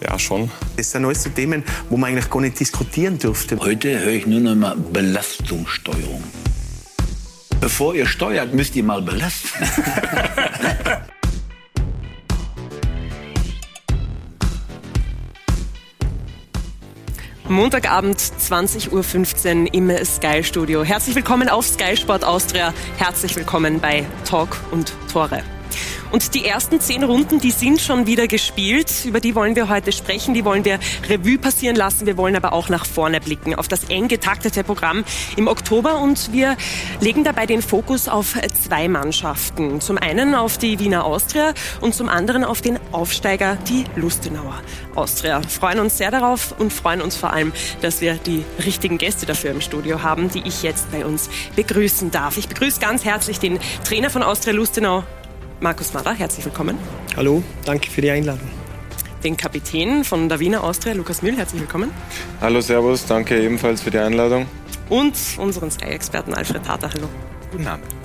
Ja, schon. Das sind alles so Themen, wo man eigentlich gar nicht diskutieren dürfte. Heute höre ich nur noch mal Belastungssteuerung. Bevor ihr steuert, müsst ihr mal belasten. Montagabend 20.15 Uhr im Sky Studio. Herzlich willkommen auf Sky Sport Austria. Herzlich willkommen bei Talk und Tore. Und die ersten zehn Runden, die sind schon wieder gespielt. Über die wollen wir heute sprechen. Die wollen wir Revue passieren lassen. Wir wollen aber auch nach vorne blicken auf das eng getaktete Programm im Oktober. Und wir legen dabei den Fokus auf zwei Mannschaften. Zum einen auf die Wiener Austria und zum anderen auf den Aufsteiger, die Lustenauer Austria. Freuen uns sehr darauf und freuen uns vor allem, dass wir die richtigen Gäste dafür im Studio haben, die ich jetzt bei uns begrüßen darf. Ich begrüße ganz herzlich den Trainer von Austria Lustenau, Markus Mader, herzlich willkommen. Hallo, danke für die Einladung. Den Kapitän von der Wiener Austria, Lukas Mühl, herzlich willkommen. Hallo, Servus, danke ebenfalls für die Einladung. Und unseren Sky-Experten Alfred Tater, hallo. Guten Abend.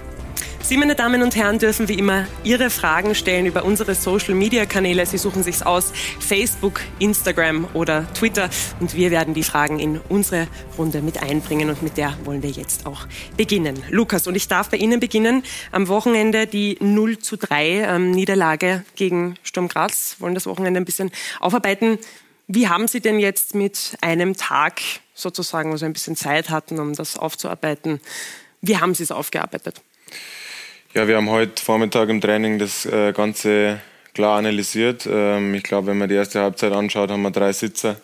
Sie, meine Damen und Herren, dürfen wie immer Ihre Fragen stellen über unsere Social-Media-Kanäle. Sie suchen sich's aus, Facebook, Instagram oder Twitter. Und wir werden die Fragen in unsere Runde mit einbringen. Und mit der wollen wir jetzt auch beginnen. Lukas, und ich darf bei Ihnen beginnen. Am Wochenende die 0 zu 3 ähm, Niederlage gegen Sturm Graz. Wollen das Wochenende ein bisschen aufarbeiten. Wie haben Sie denn jetzt mit einem Tag sozusagen, wo Sie ein bisschen Zeit hatten, um das aufzuarbeiten, wie haben Sie es aufgearbeitet? Ja, wir haben heute Vormittag im Training das äh, Ganze klar analysiert. Ähm, ich glaube, wenn man die erste Halbzeit anschaut, haben wir drei Sitzer.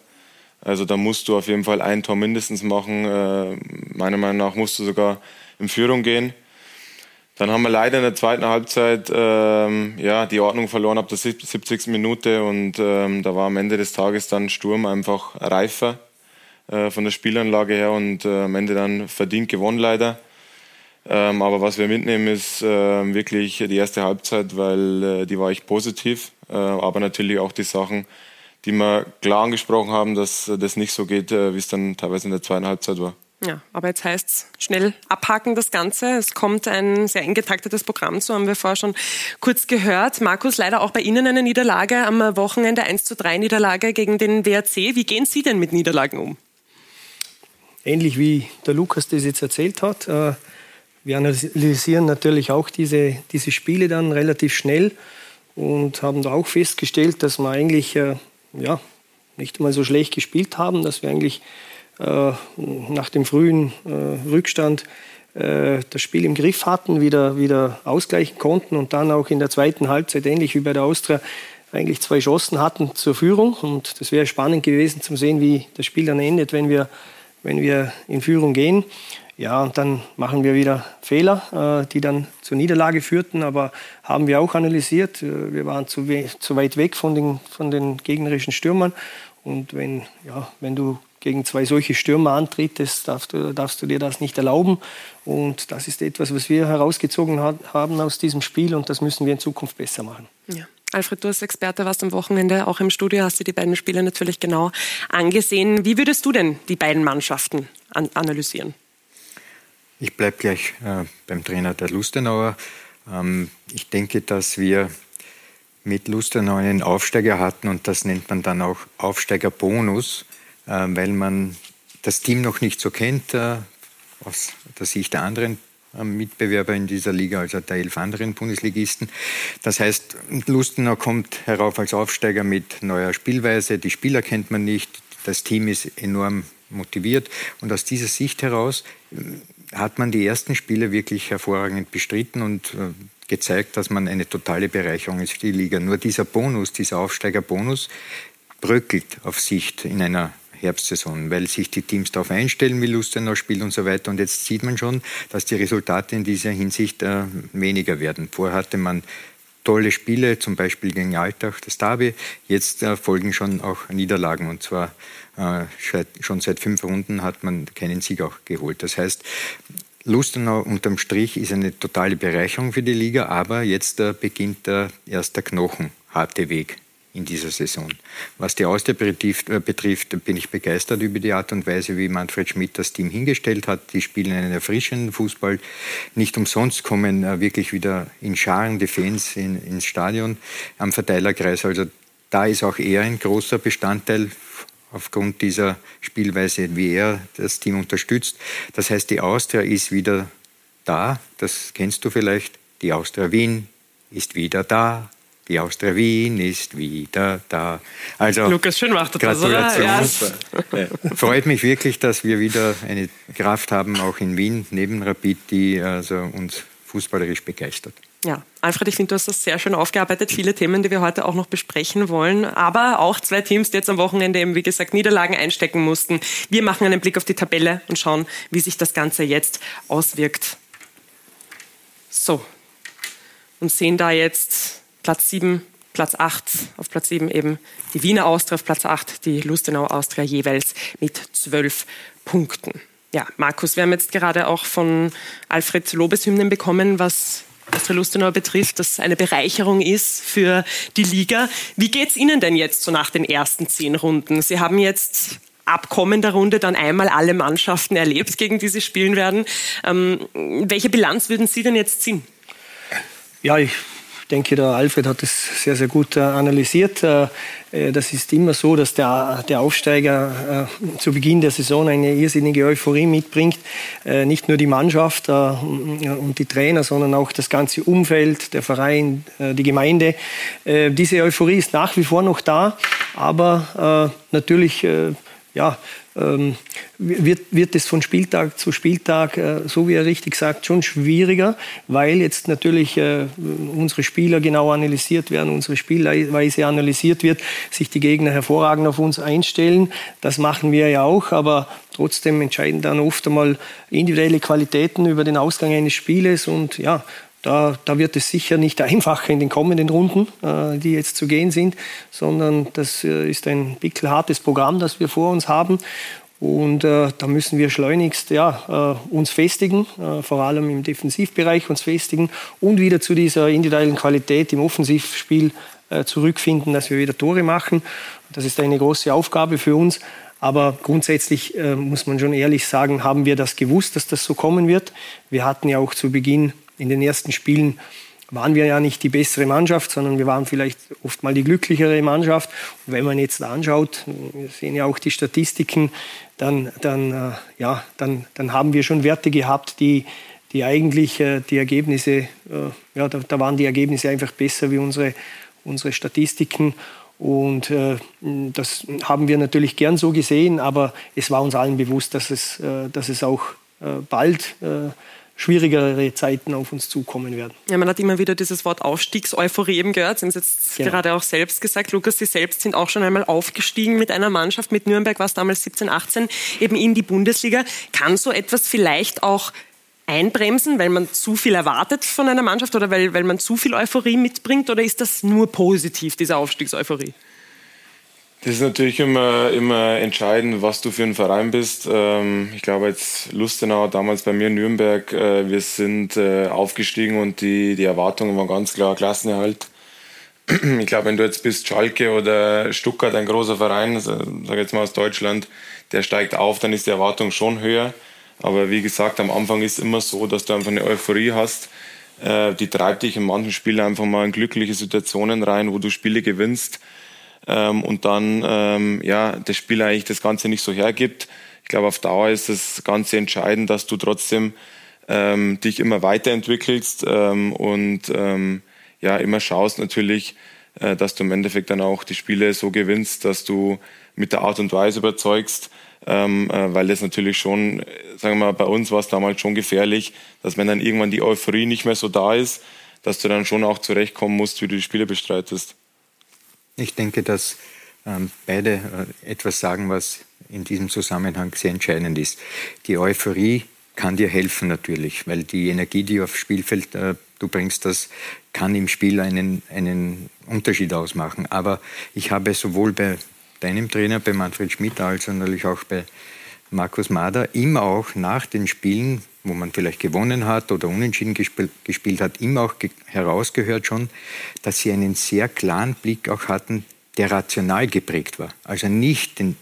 Also da musst du auf jeden Fall ein Tor mindestens machen. Äh, meiner Meinung nach musst du sogar in Führung gehen. Dann haben wir leider in der zweiten Halbzeit ähm, ja, die Ordnung verloren ab der 70. Minute und ähm, da war am Ende des Tages dann Sturm einfach reifer äh, von der Spielanlage her und am Ende dann verdient gewonnen leider. Ähm, aber was wir mitnehmen, ist äh, wirklich die erste Halbzeit, weil äh, die war echt positiv. Äh, aber natürlich auch die Sachen, die wir klar angesprochen haben, dass das nicht so geht, äh, wie es dann teilweise in der zweiten Halbzeit war. Ja, aber jetzt heißt es schnell abhaken das Ganze. Es kommt ein sehr eng getaktetes Programm zu, haben wir vorher schon kurz gehört. Markus, leider auch bei Ihnen eine Niederlage am Wochenende, 1 zu 3 Niederlage gegen den WRC. Wie gehen Sie denn mit Niederlagen um? Ähnlich wie der Lukas das jetzt erzählt hat. Äh, wir analysieren natürlich auch diese, diese Spiele dann relativ schnell und haben da auch festgestellt, dass wir eigentlich äh, ja, nicht mal so schlecht gespielt haben, dass wir eigentlich äh, nach dem frühen äh, Rückstand äh, das Spiel im Griff hatten, wieder, wieder ausgleichen konnten und dann auch in der zweiten Halbzeit, ähnlich wie bei der Austria, eigentlich zwei Chancen hatten zur Führung. Und das wäre spannend gewesen zu sehen, wie das Spiel dann endet, wenn wir, wenn wir in Führung gehen. Ja, und dann machen wir wieder Fehler, äh, die dann zur Niederlage führten, aber haben wir auch analysiert. Äh, wir waren zu, zu weit weg von den, von den gegnerischen Stürmern. Und wenn, ja, wenn du gegen zwei solche Stürmer antrittst, darfst du, darfst du dir das nicht erlauben. Und das ist etwas, was wir herausgezogen haben aus diesem Spiel und das müssen wir in Zukunft besser machen. Ja. Alfred, du als Experte warst am Wochenende auch im Studio, hast dir die beiden Spiele natürlich genau angesehen. Wie würdest du denn die beiden Mannschaften an analysieren? Ich bleibe gleich äh, beim Trainer der Lustenauer. Ähm, ich denke, dass wir mit Lustenau einen Aufsteiger hatten und das nennt man dann auch Aufsteigerbonus, äh, weil man das Team noch nicht so kennt äh, aus der Sicht der anderen äh, Mitbewerber in dieser Liga, also der elf anderen Bundesligisten. Das heißt, Lustenau kommt herauf als Aufsteiger mit neuer Spielweise, die Spieler kennt man nicht, das Team ist enorm motiviert und aus dieser Sicht heraus hat man die ersten Spiele wirklich hervorragend bestritten und äh, gezeigt, dass man eine totale Bereicherung ist für die Liga. Nur dieser Bonus, dieser Aufsteigerbonus, bröckelt auf Sicht in einer Herbstsaison, weil sich die Teams darauf einstellen, wie Lustenau spielt und so weiter. Und jetzt sieht man schon, dass die Resultate in dieser Hinsicht äh, weniger werden. Vorher hatte man tolle Spiele, zum Beispiel gegen Altach, das Derby. Jetzt äh, folgen schon auch Niederlagen und zwar äh, schon seit fünf Runden hat man keinen Sieg auch geholt. Das heißt, Lustenau unterm Strich ist eine totale Bereicherung für die Liga, aber jetzt äh, beginnt der knochenharte Weg in dieser Saison. Was die Austria betrifft, äh, betrifft, bin ich begeistert über die Art und Weise, wie Manfred Schmidt das Team hingestellt hat. Die spielen einen erfrischenden Fußball. Nicht umsonst kommen äh, wirklich wieder in Scharen die Fans in, ins Stadion am Verteilerkreis. Also da ist auch er ein großer Bestandteil aufgrund dieser Spielweise, wie er das Team unterstützt. Das heißt, die Austria ist wieder da. Das kennst du vielleicht. Die Austria Wien ist wieder da. Die Austria Wien ist wieder da. Also, Lukas, schön macht das, Gratulation. Ja. Freut mich wirklich, dass wir wieder eine Kraft haben, auch in Wien, neben Rapid, die also uns fußballerisch begeistert. Ja, Alfred, ich finde, du hast das sehr schön aufgearbeitet. Viele Themen, die wir heute auch noch besprechen wollen. Aber auch zwei Teams, die jetzt am Wochenende eben, wie gesagt, Niederlagen einstecken mussten. Wir machen einen Blick auf die Tabelle und schauen, wie sich das Ganze jetzt auswirkt. So. Und sehen da jetzt Platz 7, Platz 8, auf Platz 7 eben die Wiener Austria, auf Platz 8 die Lustenau Austria jeweils mit 12 Punkten. Ja, Markus, wir haben jetzt gerade auch von Alfred Lobeshymnen bekommen, was Austria Lustenau betrifft, das eine Bereicherung ist für die Liga. Wie geht es Ihnen denn jetzt so nach den ersten zehn Runden? Sie haben jetzt ab kommender Runde dann einmal alle Mannschaften erlebt, gegen die Sie spielen werden. Ähm, welche Bilanz würden Sie denn jetzt ziehen? Ja, ich denke, der Alfred hat es sehr, sehr gut äh, analysiert. Äh, äh, das ist immer so, dass der, der Aufsteiger zu Beginn der Saison eine irrsinnige Euphorie mitbringt. Nicht nur die Mannschaft und die Trainer, sondern auch das ganze Umfeld, der Verein, die Gemeinde. Diese Euphorie ist nach wie vor noch da, aber natürlich ja, ähm, wird, wird es von Spieltag zu Spieltag, äh, so wie er richtig sagt, schon schwieriger, weil jetzt natürlich äh, unsere Spieler genau analysiert werden, unsere Spielweise analysiert wird, sich die Gegner hervorragend auf uns einstellen. Das machen wir ja auch, aber trotzdem entscheiden dann oft einmal individuelle Qualitäten über den Ausgang eines Spieles und ja, da, da, wird es sicher nicht einfacher in den kommenden Runden, äh, die jetzt zu gehen sind, sondern das äh, ist ein hartes Programm, das wir vor uns haben. Und äh, da müssen wir schleunigst ja, äh, uns festigen, äh, vor allem im Defensivbereich uns festigen und wieder zu dieser individuellen Qualität im Offensivspiel äh, zurückfinden, dass wir wieder Tore machen. Das ist eine große Aufgabe für uns. Aber grundsätzlich muss man schon ehrlich sagen, haben wir das gewusst, dass das so kommen wird. Wir hatten ja auch zu Beginn in den ersten Spielen waren wir ja nicht die bessere Mannschaft, sondern wir waren vielleicht oft mal die glücklichere Mannschaft. Und wenn man jetzt anschaut, wir sehen ja auch die Statistiken, dann, dann, äh, ja, dann, dann haben wir schon Werte gehabt, die, die eigentlich äh, die Ergebnisse, äh, ja, da, da, waren die Ergebnisse einfach besser wie unsere, unsere Statistiken. Und äh, das haben wir natürlich gern so gesehen, aber es war uns allen bewusst, dass es, äh, dass es auch äh, bald schwierigere Zeiten auf uns zukommen werden. Ja, man hat immer wieder dieses Wort Aufstiegseuphorie eben gehört. Sie haben es jetzt genau. gerade auch selbst gesagt. Lukas, Sie selbst sind auch schon einmal aufgestiegen mit einer Mannschaft, mit Nürnberg war es damals 17, 18, eben in die Bundesliga. Kann so etwas vielleicht auch einbremsen, weil man zu viel erwartet von einer Mannschaft oder weil, weil man zu viel Euphorie mitbringt? Oder ist das nur positiv, diese Aufstiegseuphorie? Das ist natürlich immer, immer entscheidend, was du für ein Verein bist. Ähm, ich glaube jetzt Lustenau, damals bei mir in Nürnberg, äh, wir sind äh, aufgestiegen und die, die Erwartungen waren ganz klar Klassenerhalt. Ich glaube, wenn du jetzt bist Schalke oder Stuttgart, ein großer Verein, also, sag jetzt mal aus Deutschland, der steigt auf, dann ist die Erwartung schon höher. Aber wie gesagt, am Anfang ist immer so, dass du einfach eine Euphorie hast. Äh, die treibt dich in manchen Spielen einfach mal in glückliche Situationen rein, wo du Spiele gewinnst ähm, und dann ähm, ja das Spiel eigentlich das Ganze nicht so hergibt. Ich glaube, auf Dauer ist das Ganze entscheidend, dass du trotzdem ähm, dich immer weiterentwickelst ähm, und ähm, ja immer schaust natürlich, äh, dass du im Endeffekt dann auch die Spiele so gewinnst, dass du mit der Art und Weise überzeugst, ähm, äh, weil das natürlich schon, sagen wir mal, bei uns war es damals schon gefährlich, dass wenn dann irgendwann die Euphorie nicht mehr so da ist, dass du dann schon auch zurechtkommen musst, wie du die Spiele bestreitest. Ich denke, dass ähm, beide äh, etwas sagen, was in diesem Zusammenhang sehr entscheidend ist. Die Euphorie kann dir helfen natürlich, weil die Energie, die aufs Spielfeld äh, du bringst, das kann im Spiel einen, einen Unterschied ausmachen. Aber ich habe sowohl bei deinem Trainer, bei Manfred Schmidt, als natürlich auch bei Markus Mader immer auch nach den Spielen, wo man vielleicht gewonnen hat oder unentschieden gespielt, gespielt hat, immer auch herausgehört schon, dass sie einen sehr klaren Blick auch hatten, der rational geprägt war. Also nicht den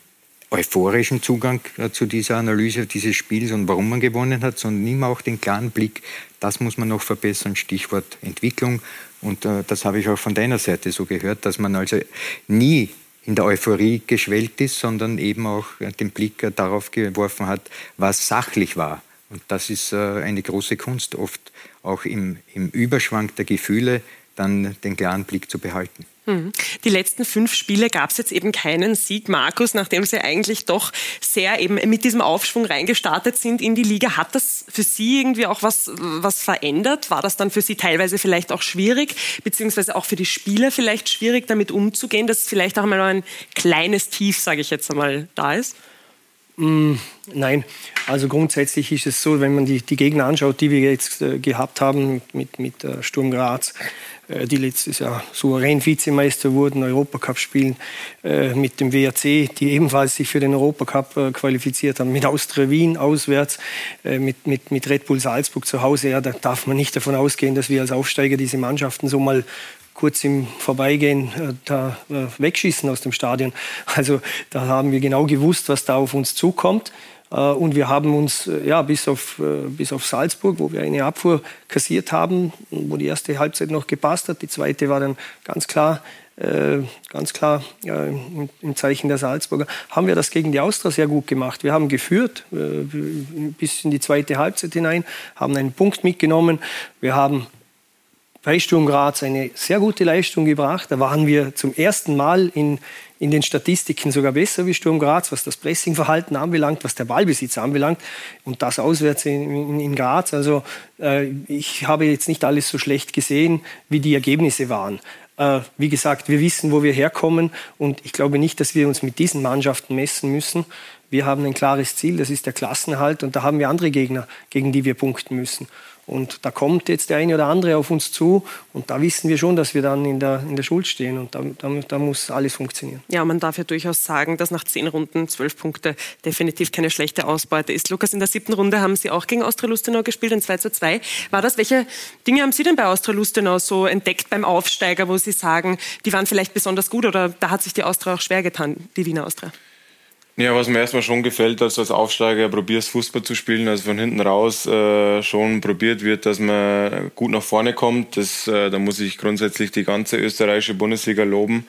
euphorischen Zugang äh, zu dieser Analyse dieses Spiels und warum man gewonnen hat, sondern immer auch den klaren Blick, das muss man noch verbessern, Stichwort Entwicklung. Und äh, das habe ich auch von deiner Seite so gehört, dass man also nie in der Euphorie geschwellt ist, sondern eben auch den Blick darauf geworfen hat, was sachlich war. Und das ist äh, eine große Kunst, oft auch im, im Überschwang der Gefühle dann den klaren Blick zu behalten. Mhm. Die letzten fünf Spiele gab es jetzt eben keinen Sieg. Markus, nachdem Sie eigentlich doch sehr eben mit diesem Aufschwung reingestartet sind in die Liga, hat das für Sie irgendwie auch was, was verändert? War das dann für Sie teilweise vielleicht auch schwierig, beziehungsweise auch für die Spieler vielleicht schwierig, damit umzugehen, dass vielleicht auch mal ein kleines Tief, sage ich jetzt einmal, da ist? Mm, nein, also grundsätzlich ist es so, wenn man die, die Gegner anschaut, die wir jetzt äh, gehabt haben mit, mit äh, Sturm Graz, die letztes Jahr souverän Vizemeister wurden, Europacup spielen, äh, mit dem WRC, die ebenfalls sich für den Europacup äh, qualifiziert haben, mit Austria Wien auswärts, mit, mit, mit Red Bull Salzburg zu Hause. Ja, da darf man nicht davon ausgehen, dass wir als Aufsteiger diese Mannschaften so mal kurz im Vorbeigehen äh, da äh, wegschießen aus dem Stadion. Also da haben wir genau gewusst, was da auf uns zukommt. Äh, und wir haben uns äh, ja, bis, auf, äh, bis auf Salzburg, wo wir eine Abfuhr kassiert haben, wo die erste Halbzeit noch gepasst hat, die zweite war dann ganz klar, ganz klar im Zeichen der Salzburger, haben wir das gegen die Austria sehr gut gemacht. Wir haben geführt bis in die zweite Halbzeit hinein, haben einen Punkt mitgenommen. Wir haben bei Sturm Graz eine sehr gute Leistung gebracht. Da waren wir zum ersten Mal in in den Statistiken sogar besser wie Sturm Graz, was das Pressingverhalten anbelangt, was der Ballbesitz anbelangt und das auswärts in, in, in Graz. Also äh, ich habe jetzt nicht alles so schlecht gesehen, wie die Ergebnisse waren. Äh, wie gesagt, wir wissen, wo wir herkommen und ich glaube nicht, dass wir uns mit diesen Mannschaften messen müssen. Wir haben ein klares Ziel, das ist der Klassenhalt und da haben wir andere Gegner, gegen die wir punkten müssen. Und da kommt jetzt der eine oder andere auf uns zu und da wissen wir schon, dass wir dann in der, in der Schuld stehen und da, da, da muss alles funktionieren. Ja, man darf ja durchaus sagen, dass nach zehn Runden zwölf Punkte definitiv keine schlechte Ausbeute ist. Lukas, in der siebten Runde haben Sie auch gegen Austria Lustenau gespielt, in 2 zu 2. War das, welche Dinge haben Sie denn bei Austria Lustenau so entdeckt beim Aufsteiger, wo Sie sagen, die waren vielleicht besonders gut oder da hat sich die Austria auch schwer getan, die Wiener Austria? Ja, was mir erstmal schon gefällt, dass als Aufsteiger probierst, Fußball zu spielen, also von hinten raus äh, schon probiert wird, dass man gut nach vorne kommt. Das, äh, da muss ich grundsätzlich die ganze österreichische Bundesliga loben,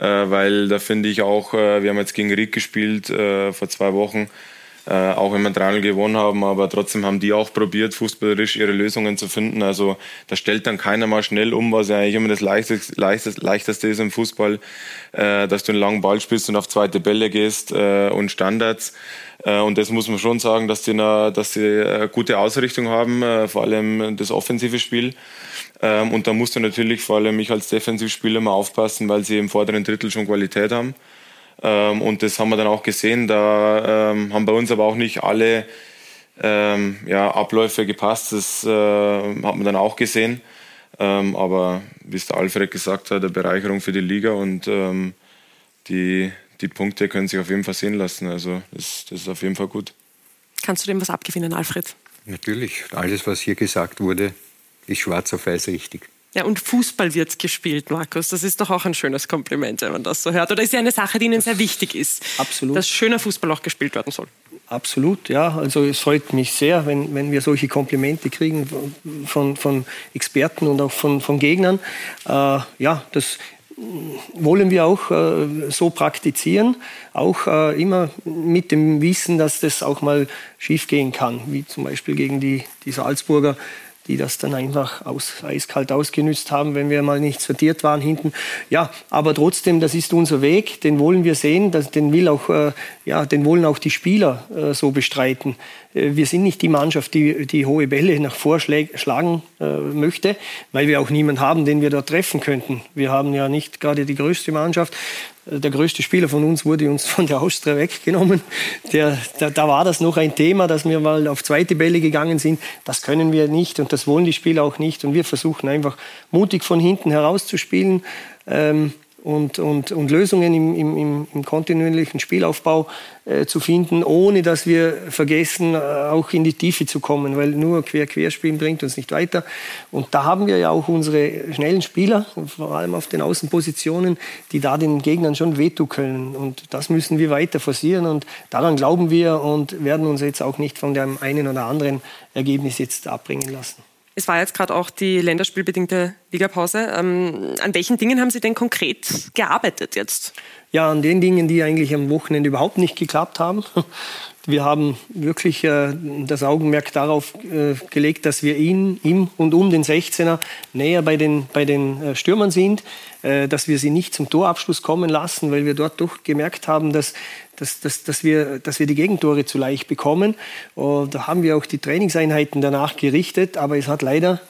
äh, weil da finde ich auch, äh, wir haben jetzt gegen Ried gespielt äh, vor zwei Wochen, äh, auch wenn wir 3 gewonnen haben, aber trotzdem haben die auch probiert, fußballerisch ihre Lösungen zu finden. Also da stellt dann keiner mal schnell um, was ja eigentlich immer das leichteste, leichteste, leichteste ist im Fußball, äh, dass du einen langen Ball spielst und auf zweite Bälle gehst äh, und Standards. Äh, und das muss man schon sagen, dass die eine, dass die eine gute Ausrichtung haben, äh, vor allem das offensive Spiel. Ähm, und da musst du natürlich vor allem mich als Defensivspieler mal aufpassen, weil sie im vorderen Drittel schon Qualität haben. Ähm, und das haben wir dann auch gesehen. Da ähm, haben bei uns aber auch nicht alle ähm, ja, Abläufe gepasst. Das äh, hat man dann auch gesehen. Ähm, aber wie es der Alfred gesagt hat, eine Bereicherung für die Liga und ähm, die, die Punkte können sich auf jeden Fall sehen lassen. Also das, das ist auf jeden Fall gut. Kannst du dem was abgewinnen, Alfred? Natürlich. Alles, was hier gesagt wurde, ist schwarz auf weiß richtig. Ja, und Fußball wird gespielt, Markus. Das ist doch auch ein schönes Kompliment, wenn man das so hört. Oder ist ja eine Sache, die Ihnen sehr wichtig ist. Absolut. Dass schöner Fußball auch gespielt werden soll. Absolut, ja. Also es freut mich sehr, wenn, wenn wir solche Komplimente kriegen von, von Experten und auch von, von Gegnern. Äh, ja, das wollen wir auch äh, so praktizieren, auch äh, immer mit dem Wissen, dass das auch mal schiefgehen kann, wie zum Beispiel gegen die, die Salzburger die das dann einfach aus, eiskalt ausgenützt haben, wenn wir mal nicht sortiert waren hinten. Ja, aber trotzdem, das ist unser Weg, den wollen wir sehen, das, den, will auch, äh, ja, den wollen auch die Spieler äh, so bestreiten. Äh, wir sind nicht die Mannschaft, die, die hohe Bälle nach vorschlagen äh, möchte, weil wir auch niemanden haben, den wir dort treffen könnten. Wir haben ja nicht gerade die größte Mannschaft. Der größte Spieler von uns wurde uns von der Austria weggenommen. Der, da, da war das noch ein Thema, dass wir mal auf zweite Bälle gegangen sind. Das können wir nicht und das wollen die Spieler auch nicht. Und wir versuchen einfach mutig von hinten herauszuspielen. Ähm, und, und, und Lösungen im, im, im kontinuierlichen Spielaufbau äh, zu finden, ohne dass wir vergessen, äh, auch in die Tiefe zu kommen, weil nur Quer-Querspielen bringt uns nicht weiter. Und da haben wir ja auch unsere schnellen Spieler, vor allem auf den Außenpositionen, die da den Gegnern schon wehtun können. Und das müssen wir weiter forcieren und daran glauben wir und werden uns jetzt auch nicht von dem einen oder anderen Ergebnis jetzt abbringen lassen. Es war jetzt gerade auch die länderspielbedingte Ligapause. Ähm, an welchen Dingen haben Sie denn konkret gearbeitet jetzt? Ja, an den Dingen, die eigentlich am Wochenende überhaupt nicht geklappt haben. Wir haben wirklich äh, das Augenmerk darauf äh, gelegt, dass wir ihn, ihm und um den 16er näher bei den, bei den äh, Stürmern sind, äh, dass wir sie nicht zum Torabschluss kommen lassen, weil wir dort doch gemerkt haben, dass, dass, dass, dass, wir, dass wir die Gegentore zu leicht bekommen. Und da haben wir auch die Trainingseinheiten danach gerichtet, aber es hat leider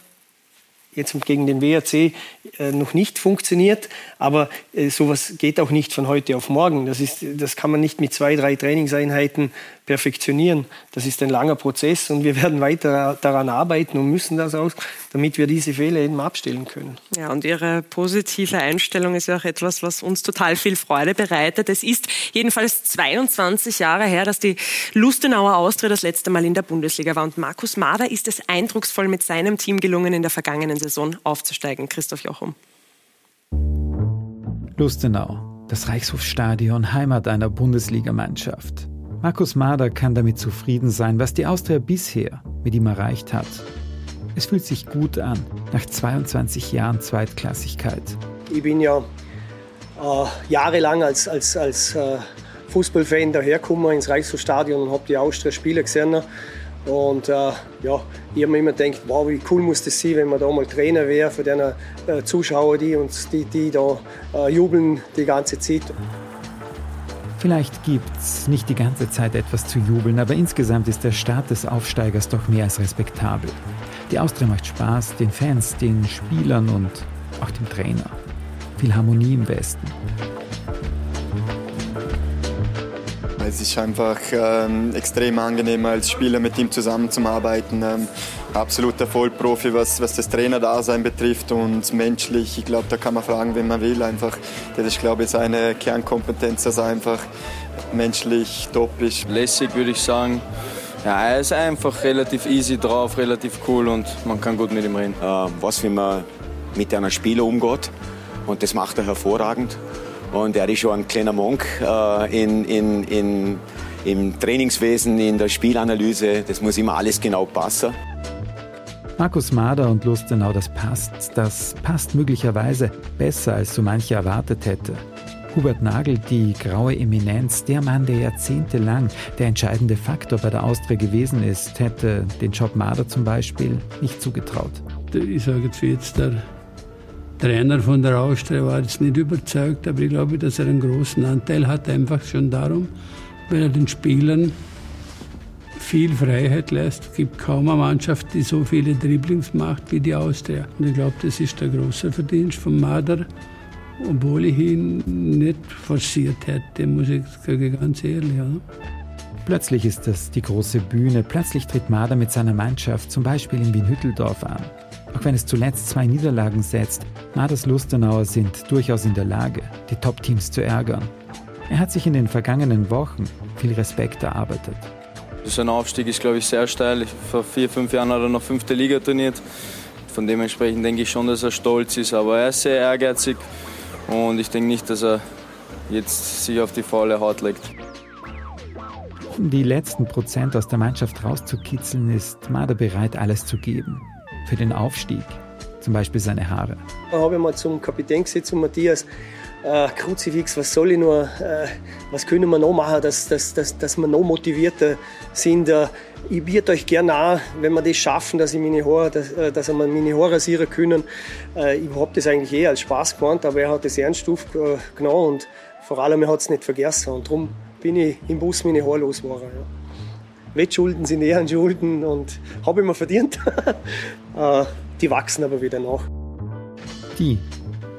jetzt gegen den WRC äh, noch nicht funktioniert. Aber äh, sowas geht auch nicht von heute auf morgen. Das, ist, das kann man nicht mit zwei, drei Trainingseinheiten perfektionieren. Das ist ein langer Prozess und wir werden weiter daran arbeiten und müssen das auch, damit wir diese Fehler eben abstellen können. Ja, und Ihre positive Einstellung ist ja auch etwas, was uns total viel Freude bereitet. Es ist jedenfalls 22 Jahre her, dass die Lustenauer Austria das letzte Mal in der Bundesliga war. Und Markus Mader ist es eindrucksvoll mit seinem Team gelungen, in der vergangenen Saison aufzusteigen. Christoph Jochum. Lustenau, das Reichshofstadion, Heimat einer Bundesligamannschaft. Markus Mader kann damit zufrieden sein, was die Austria bisher mit ihm erreicht hat. Es fühlt sich gut an, nach 22 Jahren Zweitklassigkeit. Ich bin ja äh, jahrelang als, als, als äh, Fußballfan dahergekommen ins Reichshofstadion und habe die Austria-Spiele gesehen. Und äh, ja, ich habe mir immer gedacht, wow, wie cool muss das sein, wenn man da mal Trainer wäre für den äh, Zuschauer, die uns, die, die da äh, jubeln die ganze Zeit. Vielleicht gibt es nicht die ganze Zeit etwas zu jubeln, aber insgesamt ist der Start des Aufsteigers doch mehr als respektabel. Die Austria macht Spaß, den Fans, den Spielern und auch dem Trainer. Viel Harmonie im Westen. Es ist einfach ähm, extrem angenehm, als Spieler mit ihm zusammenzuarbeiten. Ähm, absoluter Vollprofi, was, was das Trainerdasein betrifft und menschlich. Ich glaube, da kann man fragen, wen man will. Einfach, das ist, glaube ich, seine Kernkompetenz, dass er einfach menschlich top ist. Lässig, würde ich sagen. Ja, er ist einfach relativ easy drauf, relativ cool und man kann gut mit ihm reden. Äh, was, wie man mit einem Spieler umgeht und das macht er hervorragend. Und er ist schon ein kleiner Monk äh, in, in, in, im Trainingswesen, in der Spielanalyse. Das muss immer alles genau passen. Markus Mader und Lustenau, das passt. Das passt möglicherweise besser, als so mancher erwartet hätte. Hubert Nagel, die graue Eminenz, der Mann, der jahrzehntelang der entscheidende Faktor bei der Austria gewesen ist, hätte den Job Mader zum Beispiel nicht zugetraut. Ich sage jetzt, jetzt der Trainer von der Austria war jetzt nicht überzeugt, aber ich glaube, dass er einen großen Anteil hat, einfach schon darum, weil er den Spielern viel Freiheit lässt. Es gibt kaum eine Mannschaft, die so viele Dribblings macht wie die Austria. Und ich glaube, das ist der große Verdienst von Mader, obwohl ich ihn nicht forciert hätte, muss ich sagen, ganz ehrlich. Ja. Plötzlich ist das die große Bühne. Plötzlich tritt Mader mit seiner Mannschaft zum Beispiel in Wien-Hütteldorf an. Auch wenn es zuletzt zwei Niederlagen setzt, Maders Lustenauer sind durchaus in der Lage, die Top-Teams zu ärgern. Er hat sich in den vergangenen Wochen viel Respekt erarbeitet. Sein Aufstieg ist, glaube ich, sehr steil. Vor vier, fünf Jahren hat er noch fünfte Liga trainiert. Von dementsprechend denke ich schon, dass er stolz ist. Aber er ist sehr ehrgeizig und ich denke nicht, dass er jetzt sich auf die faule Haut legt. Um die letzten Prozent aus der Mannschaft rauszukitzeln, ist Mader bereit, alles zu geben für den Aufstieg, zum Beispiel seine Haare. Da habe ich mal zum Kapitän gesagt, zu Matthias, äh, Kruzifix, was soll ich nur, äh, was können wir noch machen, dass, dass, dass, dass wir noch motivierter sind. Äh, ich biete euch gerne an, wenn wir das schaffen, dass, ich meine Haare, dass, äh, dass wir meine Haare rasieren können. Äh, ich habe das eigentlich eh als Spaß gemeint, aber er hat das ernst aufgenommen und vor allem er hat es nicht vergessen. Und darum bin ich im Bus meine Haare losgeworden. Ja. Wettschulden sind Ehrenschulden und habe ich mir verdient. Äh, die wachsen aber wieder nach. Die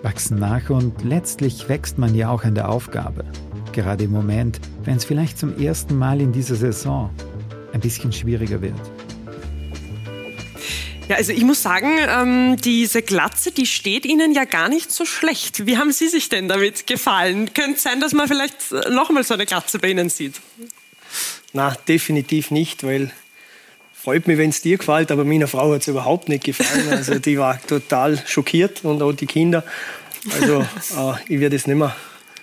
wachsen nach und letztlich wächst man ja auch an der Aufgabe. Gerade im Moment, wenn es vielleicht zum ersten Mal in dieser Saison ein bisschen schwieriger wird. Ja, also ich muss sagen, ähm, diese Glatze, die steht Ihnen ja gar nicht so schlecht. Wie haben Sie sich denn damit gefallen? Könnte es sein, dass man vielleicht nochmal so eine Glatze bei Ihnen sieht? Na, definitiv nicht, weil freut mich, wenn es dir gefällt, aber meiner Frau hat es überhaupt nicht gefallen. Also die war total schockiert und auch die Kinder. Also äh, ich werde es nicht mehr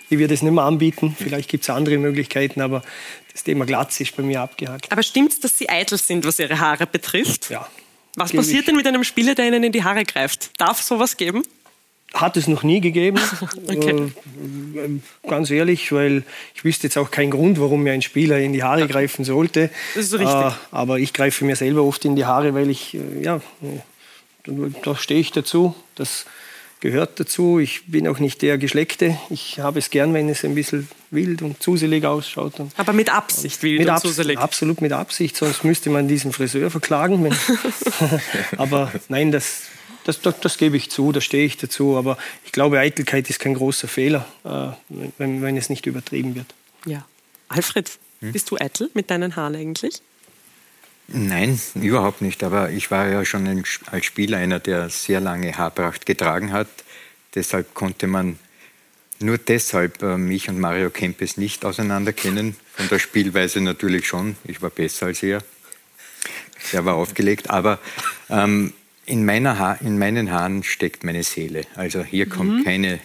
ich werde es nicht mehr anbieten. Vielleicht gibt es andere Möglichkeiten, aber das Thema Glatze ist bei mir abgehakt. Aber stimmt es, dass Sie eitel sind, was Ihre Haare betrifft? Ja. Was passiert denn mit einem Spieler, der Ihnen in die Haare greift? Darf sowas geben? Hat es noch nie gegeben. okay. äh, ganz ehrlich, weil ich wüsste jetzt auch keinen Grund, warum mir ein Spieler in die Haare greifen sollte. Das ist richtig. Äh, aber ich greife mir selber oft in die Haare, weil ich, äh, ja, da stehe ich dazu. Das gehört dazu. Ich bin auch nicht der Geschleckte. Ich habe es gern, wenn es ein bisschen wild und zuselig ausschaut. Aber mit Absicht wild mit und Abs zuselig? Absolut mit Absicht, sonst müsste man diesen Friseur verklagen. Aber nein, das, das, das, das, gebe ich zu, da stehe ich dazu. Aber ich glaube, Eitelkeit ist kein großer Fehler, äh, wenn, wenn es nicht übertrieben wird. Ja. Alfred, hm? bist du eitel mit deinen Haaren eigentlich? Nein, überhaupt nicht. Aber ich war ja schon ein, als Spieler einer, der sehr lange Haarpracht getragen hat. Deshalb konnte man nur deshalb äh, mich und Mario Kempes nicht auseinander kennen. Von der Spielweise natürlich schon. Ich war besser als er. Er war aufgelegt. Aber ähm, in, meiner ha in meinen Haaren steckt meine Seele. Also hier kommt mhm. keine,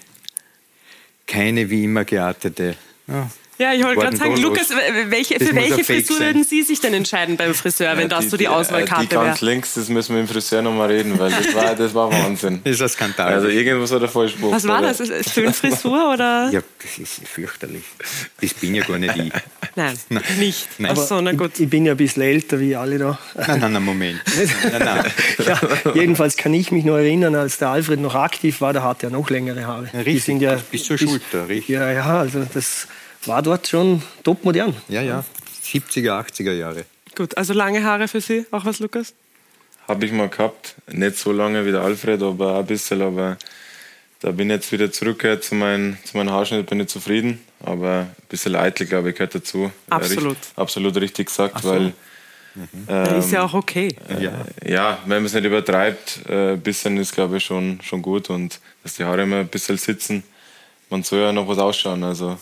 keine wie immer geartete. Oh, ja, ich wollte gerade sagen, Lukas, welche, für welche Frisur würden Sie sich denn entscheiden beim Friseur, wenn ja, das die, so die Auswahlkarte wäre? Die ganz wär? links, das müssen wir im Friseur nochmal reden, weil das war, das war Wahnsinn. das ist ein Skandal. Also irgendwas hat er falsch gemacht. Was war das? Föhnfrisur oder? Ja, das ist fürchterlich. Das bin ja gar nicht ich. Nein, nein. nicht. Nein. Aber so, na gut. Ich, ich, bin ja ein bisschen älter wie alle da. Nein, nein, nein, Moment. nein, nein. Ja, jedenfalls kann ich mich noch erinnern, als der Alfred noch aktiv war, da hatte er noch längere Haare. Ja, richtig, die sind ja, bis zur Schulter, richtig. Ja, ja, also das war dort schon top modern. Ja, ja. 70er, 80er Jahre. Gut, also lange Haare für Sie, auch was, Lukas? Habe ich mal gehabt. Nicht so lange wie der Alfred, aber ein bisschen. Aber da bin ich jetzt wieder zurückgekehrt zu, mein, zu meinem Haarschnitt, bin ich zufrieden. Aber ein bisschen eitel, glaube ich, gehört dazu. Absolut. Richtig, absolut richtig gesagt, so. weil. Mhm. Ähm, ist ja auch okay. Äh, ja. ja, wenn man es nicht übertreibt, äh, ein bisschen ist, glaube ich, schon, schon gut. Und dass die Haare immer ein bisschen sitzen, man soll ja noch was ausschauen. Also äh,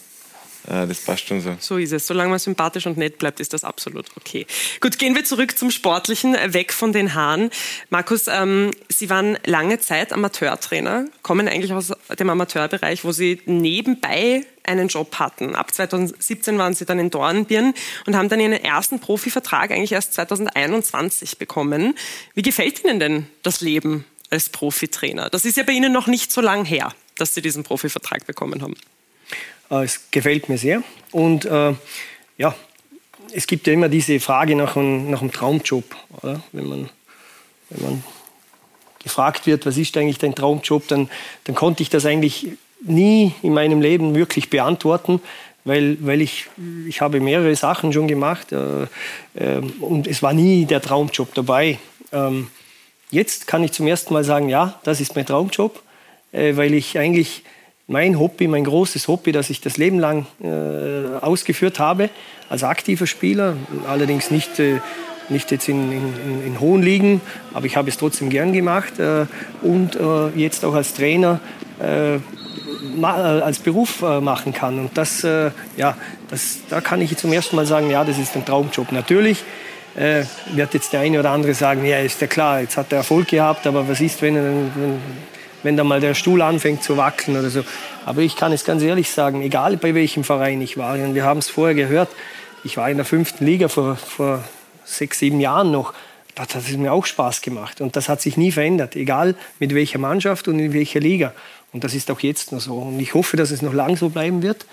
das passt schon so. So ist es. Solange man sympathisch und nett bleibt, ist das absolut okay. Gut, gehen wir zurück zum Sportlichen, weg von den Haaren. Markus, ähm, Sie waren lange Zeit Amateurtrainer, kommen eigentlich aus dem Amateurbereich, wo Sie nebenbei einen Job hatten. Ab 2017 waren Sie dann in Dornbirn und haben dann Ihren ersten Profivertrag eigentlich erst 2021 bekommen. Wie gefällt Ihnen denn das Leben als Profitrainer? Das ist ja bei Ihnen noch nicht so lang her, dass Sie diesen Profivertrag bekommen haben. Äh, es gefällt mir sehr. Und äh, ja, es gibt ja immer diese Frage nach einem, nach einem Traumjob. Oder? Wenn, man, wenn man gefragt wird, was ist eigentlich dein Traumjob, dann, dann konnte ich das eigentlich nie in meinem Leben wirklich beantworten, weil, weil ich, ich habe mehrere Sachen schon gemacht äh, äh, und es war nie der Traumjob dabei. Ähm, jetzt kann ich zum ersten Mal sagen, ja, das ist mein Traumjob, äh, weil ich eigentlich mein Hobby, mein großes Hobby, das ich das Leben lang äh, ausgeführt habe, als aktiver Spieler, allerdings nicht, äh, nicht jetzt in, in, in, hohen Ligen, aber ich habe es trotzdem gern gemacht äh, und äh, jetzt auch als Trainer äh, äh, als Beruf machen kann. Und das, ja, das, da kann ich zum ersten Mal sagen, ja, das ist ein Traumjob. Natürlich wird jetzt der eine oder andere sagen, ja, ist ja klar, jetzt hat er Erfolg gehabt, aber was ist, wenn, wenn wenn da mal der Stuhl anfängt zu wackeln oder so. Aber ich kann es ganz ehrlich sagen, egal bei welchem Verein ich war, und wir haben es vorher gehört, ich war in der fünften Liga vor, vor sechs, sieben Jahren noch, das hat es mir auch Spaß gemacht. Und das hat sich nie verändert, egal mit welcher Mannschaft und in welcher Liga. Und das ist auch jetzt noch so. Und ich hoffe, dass es noch lang so bleiben wird,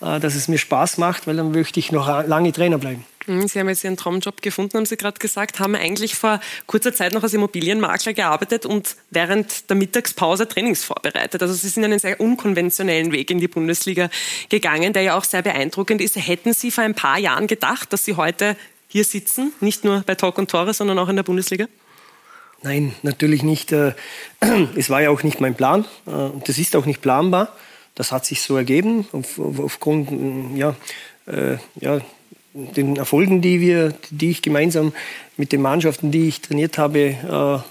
dass es mir Spaß macht, weil dann möchte ich noch lange Trainer bleiben. Hm, Sie haben jetzt Ihren Traumjob gefunden, haben Sie gerade gesagt, haben eigentlich vor kurzer Zeit noch als Immobilienmakler gearbeitet und während der Mittagspause Trainings vorbereitet. Also Sie sind einen sehr unkonventionellen Weg in die Bundesliga gegangen, der ja auch sehr beeindruckend ist. Hätten Sie vor ein paar Jahren gedacht, dass Sie heute hier sitzen, nicht nur bei Talk und Tore, sondern auch in der Bundesliga? Nein, natürlich nicht. Äh, es war ja auch nicht mein Plan. Äh, und das ist auch nicht planbar. Das hat sich so ergeben auf, aufgrund ja, äh, ja, den Erfolgen, die wir, die ich gemeinsam mit den Mannschaften, die ich trainiert habe,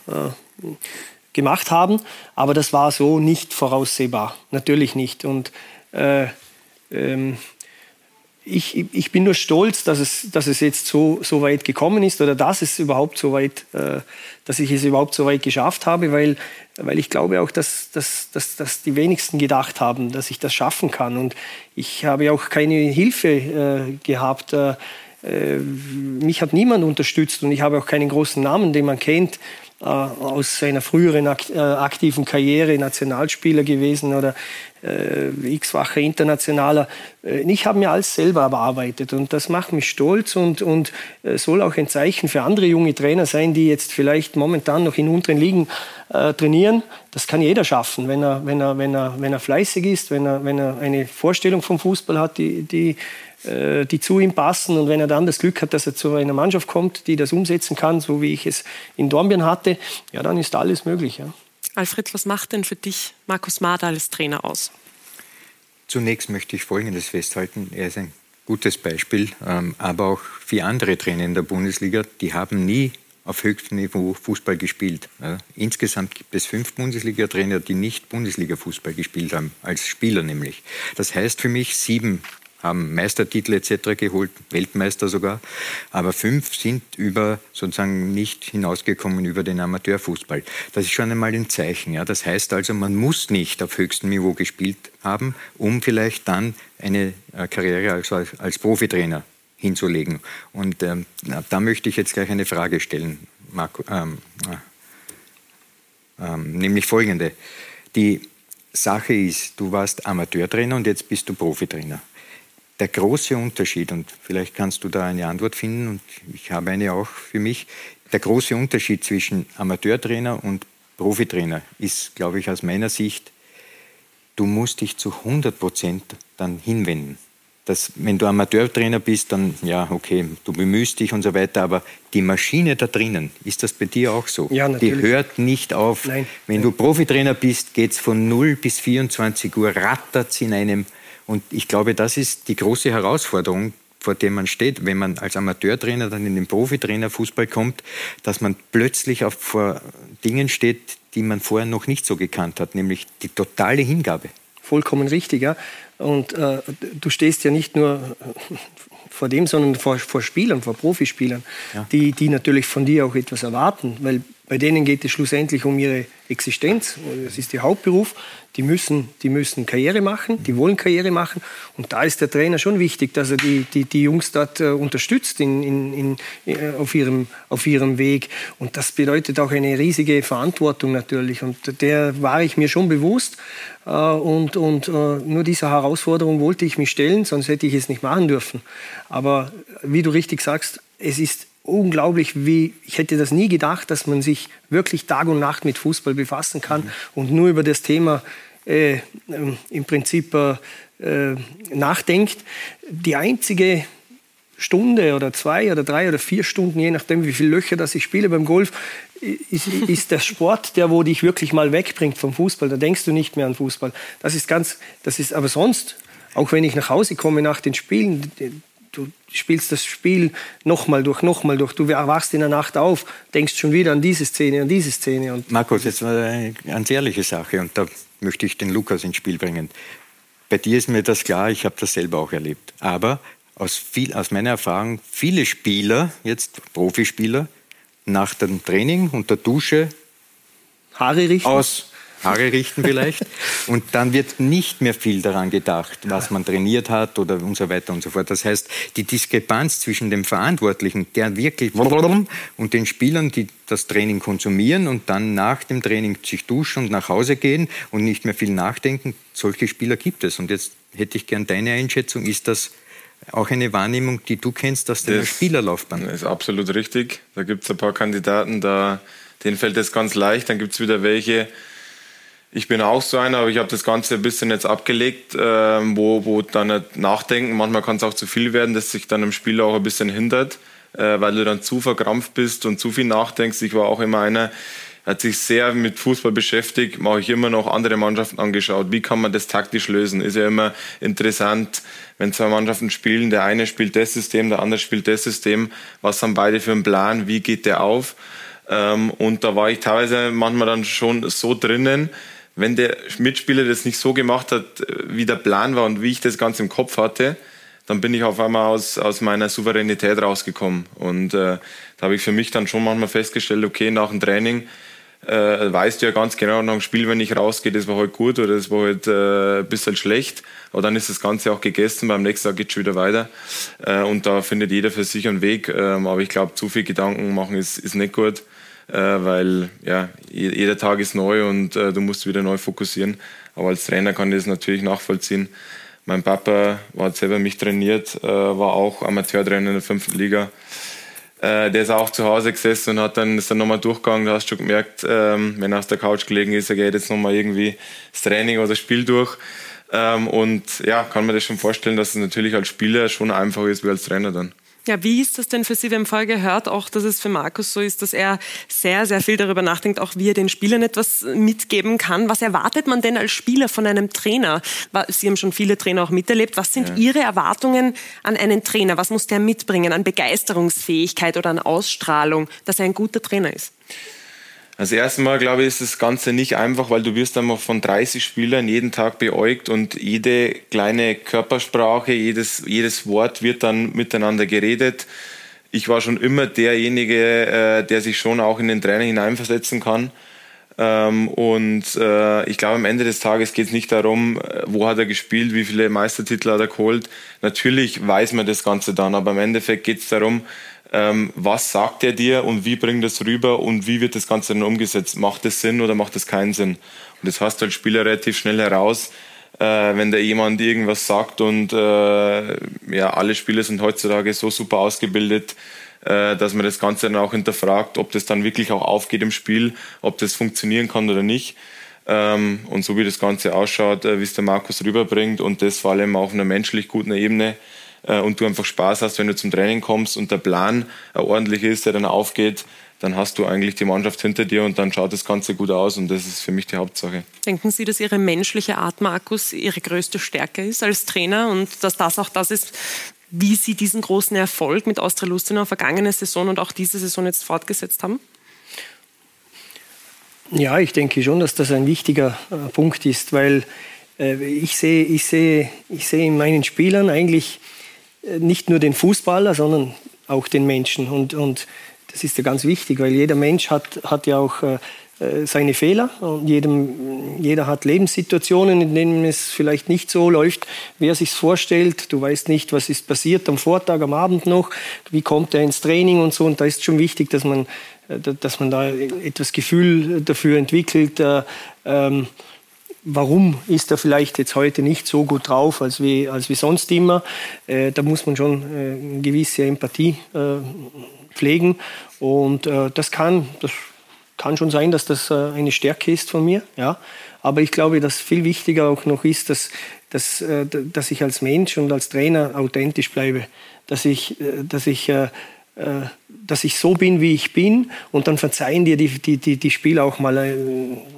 gemacht haben. Aber das war so nicht voraussehbar. Natürlich nicht. Und äh, ähm, ich, ich bin nur stolz, dass es, dass es jetzt so, so weit gekommen ist oder dass es überhaupt so weit, äh, dass ich es überhaupt so weit geschafft habe, weil, weil ich glaube auch, dass, dass, dass, dass die wenigsten gedacht haben, dass ich das schaffen kann. Und ich habe auch keine Hilfe äh, gehabt. Äh, mich hat niemand unterstützt und ich habe auch keinen großen Namen, den man kennt. Äh, aus seiner früheren äh, aktiven Karriere Nationalspieler gewesen oder äh, x-facher Internationaler. Ich habe mir alles selber bearbeitet und das macht mich stolz und, und soll auch ein Zeichen für andere junge Trainer sein, die jetzt vielleicht momentan noch in unteren Ligen äh, trainieren. Das kann jeder schaffen, wenn er, wenn er, wenn er, wenn er fleißig ist, wenn er, wenn er eine Vorstellung vom Fußball hat, die, die äh, die zu ihm passen. Und wenn er dann das Glück hat, dass er zu einer Mannschaft kommt, die das umsetzen kann, so wie ich es in Dornbirn hatte, ja, dann ist alles möglich. Ja. Alfred, was macht denn für dich Markus Mader als Trainer aus? Zunächst möchte ich Folgendes festhalten. Er ist ein gutes Beispiel, ähm, aber auch vier andere Trainer in der Bundesliga, die haben nie auf höchstem Niveau Fußball gespielt. Insgesamt gibt es fünf Bundesliga-Trainer, die nicht Bundesliga-Fußball gespielt haben, als Spieler nämlich. Das heißt für mich, sieben haben Meistertitel etc. geholt, Weltmeister sogar. Aber fünf sind über sozusagen nicht hinausgekommen über den Amateurfußball. Das ist schon einmal ein Zeichen. Ja. Das heißt also, man muss nicht auf höchstem Niveau gespielt haben, um vielleicht dann eine äh, Karriere als, als Profitrainer hinzulegen. Und ähm, da möchte ich jetzt gleich eine Frage stellen, Marco, ähm, äh, ähm, nämlich folgende. Die Sache ist, du warst Amateurtrainer und jetzt bist du Profitrainer. Der große Unterschied, und vielleicht kannst du da eine Antwort finden, und ich habe eine auch für mich, der große Unterschied zwischen Amateurtrainer und Profitrainer ist, glaube ich, aus meiner Sicht, du musst dich zu 100 Prozent dann hinwenden. Das, wenn du Amateurtrainer bist, dann ja, okay, du bemühst dich und so weiter, aber die Maschine da drinnen, ist das bei dir auch so? Ja, natürlich. Die hört nicht auf. Nein, wenn nein. du Profitrainer bist, geht es von 0 bis 24 Uhr, rattert es in einem und ich glaube, das ist die große Herausforderung, vor der man steht, wenn man als Amateurtrainer dann in den Profitrainer Fußball kommt, dass man plötzlich auf, vor Dingen steht, die man vorher noch nicht so gekannt hat, nämlich die totale Hingabe. Vollkommen richtig, ja. Und äh, du stehst ja nicht nur vor dem, sondern vor, vor Spielern, vor Profispielern, ja. die, die natürlich von dir auch etwas erwarten, weil bei denen geht es schlussendlich um ihre Existenz. Das ist ihr Hauptberuf. Die müssen, die müssen Karriere machen, die wollen Karriere machen. Und da ist der Trainer schon wichtig, dass er die, die, die Jungs dort äh, unterstützt in, in, in, äh, auf, ihrem, auf ihrem Weg. Und das bedeutet auch eine riesige Verantwortung natürlich. Und der war ich mir schon bewusst. Äh, und, und nur dieser Herausforderung wollte ich mich stellen, sonst hätte ich es nicht machen dürfen. Aber wie du richtig sagst, es ist unglaublich, wie ich hätte das nie gedacht, dass man sich wirklich Tag und Nacht mit Fußball befassen kann mhm. und nur über das Thema äh, ähm, im Prinzip äh, nachdenkt. Die einzige Stunde oder zwei oder drei oder vier Stunden, je nachdem, wie viele Löcher das ich spiele beim Golf, ist, ist der Sport, der wo dich wirklich mal wegbringt vom Fußball. Da denkst du nicht mehr an Fußball. Das ist ganz, das ist aber sonst, auch wenn ich nach Hause komme nach den Spielen, du spielst das Spiel nochmal durch, nochmal durch. Du wachst in der Nacht auf, denkst schon wieder an diese Szene, an diese Szene. Und Markus, jetzt war eine ganz ehrliche Sache und da möchte ich den Lukas ins Spiel bringen. Bei dir ist mir das klar, ich habe das selber auch erlebt. Aber aus, viel, aus meiner Erfahrung, viele Spieler, jetzt Profispieler, nach dem Training und der Dusche Haare richten. aus Haare richten vielleicht. und dann wird nicht mehr viel daran gedacht, was man trainiert hat oder und so weiter und so fort. Das heißt, die Diskrepanz zwischen dem Verantwortlichen, der wirklich und den Spielern, die das Training konsumieren und dann nach dem Training sich duschen und nach Hause gehen und nicht mehr viel nachdenken, solche Spieler gibt es. Und jetzt hätte ich gern deine Einschätzung. Ist das auch eine Wahrnehmung, die du kennst aus deiner Spielerlaufbahn? Das ist absolut richtig. Da gibt es ein paar Kandidaten, da, denen fällt das ganz leicht. Dann gibt es wieder welche, ich bin auch so einer, aber ich habe das Ganze ein bisschen jetzt abgelegt, äh, wo, wo dann nicht nachdenken, manchmal kann es auch zu viel werden, das sich dann im Spiel auch ein bisschen hindert. äh, weil du dann zu verkrampft bist und zu viel nachdenkst. Ich war auch immer einer, hat sich sehr mit Fußball beschäftigt, mache ich immer noch andere Mannschaften angeschaut. Wie kann man das taktisch lösen? Ist ja immer interessant, wenn zwei Mannschaften spielen, der eine spielt das System, der andere spielt das System. Was haben beide für einen Plan? Wie geht der auf? Ähm, und da war ich teilweise manchmal dann schon so drinnen, wenn der Mitspieler das nicht so gemacht hat, äh, wie der Plan war und wie ich das Ganze im Kopf hatte, dann bin ich auf einmal aus, aus meiner Souveränität rausgekommen. Und äh, da habe ich für mich dann schon manchmal festgestellt, okay, nach dem Training äh, weißt du ja ganz genau nach dem Spiel, wenn ich rausgehe, das war heute halt gut oder das war heute halt, äh, ein bisschen schlecht. Aber dann ist das Ganze auch gegessen, beim nächsten Tag geht schon wieder weiter. Äh, und da findet jeder für sich einen Weg. Ähm, aber ich glaube, zu viel Gedanken machen ist, ist nicht gut, weil ja, jeder Tag ist neu und äh, du musst wieder neu fokussieren. Aber als Trainer kann ich das natürlich nachvollziehen. Mein Papa war selber mich trainiert, äh, war auch Amateurtrainer in der fünften Liga äh, der ist auch zu Hause gesessen und hat dann, ist dann nochmal durchgegangen. Da hast du schon gemerkt, ähm, wenn er auf der Couch gelegen ist, er geht jetzt nochmal irgendwie das Training oder das Spiel durch. Ähm, und ja, kann man das schon vorstellen, dass es natürlich als Spieler schon einfacher ist wie als Trainer dann. Ja, wie ist das denn für Sie? Wir haben vorher gehört, auch, dass es für Markus so ist, dass er sehr, sehr viel darüber nachdenkt, auch wie er den Spielern etwas mitgeben kann. Was erwartet man denn als Spieler von einem Trainer? Sie haben schon viele Trainer auch miterlebt. Was sind ja. Ihre Erwartungen an einen Trainer? Was muss der mitbringen an Begeisterungsfähigkeit oder an Ausstrahlung, dass er ein guter Trainer ist? Das erste Mal, glaube ich, ist das Ganze nicht einfach, weil du wirst einmal von 30 Spielern jeden Tag beäugt und jede kleine Körpersprache, jedes, jedes Wort wird dann miteinander geredet. Ich war schon immer derjenige, äh, der sich schon auch in den Trainer hineinversetzen kann. Ähm, und äh, ich glaube, am Ende des Tages geht es nicht darum, äh, wo hat er gespielt, wie viele Meistertitel hat er geholt. Natürlich weiß man das Ganze dann, aber im Endeffekt geht es darum, ähm, was sagt er dir und wie bringt das rüber und wie wird das Ganze dann umgesetzt? Macht das Sinn oder macht das keinen Sinn? Und das hast du als Spieler relativ schnell heraus, äh, wenn da jemand irgendwas sagt und äh, ja, alle Spieler sind heutzutage so super ausgebildet, äh, dass man das Ganze dann auch hinterfragt, ob das dann wirklich auch aufgeht im Spiel, ob das funktionieren kann oder nicht. Ähm, und so wie das Ganze ausschaut, äh, wie es der Markus rüberbringt und das vor allem auf einer menschlich guten Ebene, und du einfach Spaß hast, wenn du zum Training kommst und der Plan ordentlich ist, der dann aufgeht, dann hast du eigentlich die Mannschaft hinter dir und dann schaut das Ganze gut aus und das ist für mich die Hauptsache. Denken Sie, dass Ihre menschliche Art, Markus, Ihre größte Stärke ist als Trainer und dass das auch das ist, wie Sie diesen großen Erfolg mit Austria Lustenau vergangene Saison und auch diese Saison jetzt fortgesetzt haben? Ja, ich denke schon, dass das ein wichtiger äh, Punkt ist, weil äh, ich, sehe, ich, sehe, ich sehe in meinen Spielern eigentlich nicht nur den Fußballer, sondern auch den Menschen. Und, und das ist ja ganz wichtig, weil jeder Mensch hat, hat ja auch äh, äh, seine Fehler. Und jedem, jeder hat Lebenssituationen, in denen es vielleicht nicht so läuft, wie er sich vorstellt. Du weißt nicht, was ist passiert am Vortag, am Abend noch, wie kommt er ins Training und so. Und da ist schon wichtig, dass man, äh, dass man da etwas Gefühl dafür entwickelt. Äh, ähm, warum ist er vielleicht jetzt heute nicht so gut drauf als wie, als wie sonst immer. Äh, da muss man schon äh, eine gewisse Empathie äh, pflegen. Und äh, das, kann, das kann schon sein, dass das äh, eine Stärke ist von mir. Ja. Aber ich glaube, dass viel wichtiger auch noch ist, dass, dass, äh, dass ich als Mensch und als Trainer authentisch bleibe. Dass ich, dass ich dass ich so bin, wie ich bin und dann verzeihen dir die, die, die, die Spieler auch mal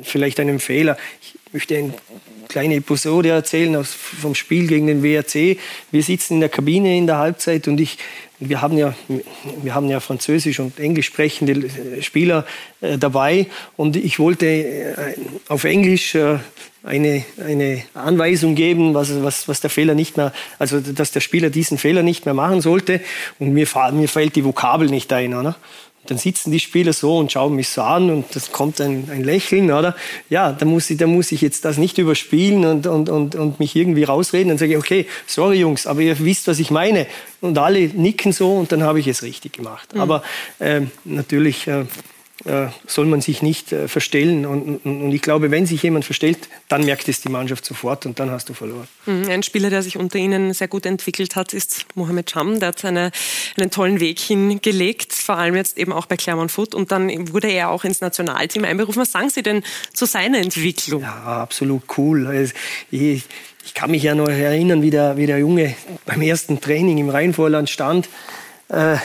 vielleicht einen Fehler. Ich, möchte eine kleine Episode erzählen vom Spiel gegen den WRC. Wir sitzen in der Kabine in der Halbzeit und ich, wir haben ja, wir haben ja Französisch und Englisch sprechende Spieler äh, dabei und ich wollte äh, auf Englisch äh, eine, eine Anweisung geben, was, was, was der Fehler nicht mehr, also dass der Spieler diesen Fehler nicht mehr machen sollte und mir, mir fällt die Vokabel nicht ein. Oder? Dann sitzen die Spieler so und schauen mich so an und das kommt ein, ein Lächeln, oder? Ja, da muss, ich, da muss ich jetzt das nicht überspielen und, und, und, und mich irgendwie rausreden. Dann sage ich, okay, sorry Jungs, aber ihr wisst, was ich meine. Und alle nicken so und dann habe ich es richtig gemacht. Mhm. Aber äh, natürlich äh, soll man sich nicht äh, verstellen. Und, und, ich glaube, wenn sich jemand verstellt, dann merkt es die Mannschaft sofort und dann hast du verloren. Mhm, ein Spieler, der sich unter Ihnen sehr gut entwickelt hat, ist Mohamed Cham. Der hat eine, einen tollen Weg hingelegt, vor allem jetzt eben auch bei Clermont Foot. Und dann wurde er auch ins Nationalteam einberufen. Was sagen Sie denn zu seiner Entwicklung? Ja, absolut cool. Also, ich, ich kann mich ja noch erinnern, wie der, wie der Junge beim ersten Training im Rheinvorland stand. Äh, äh,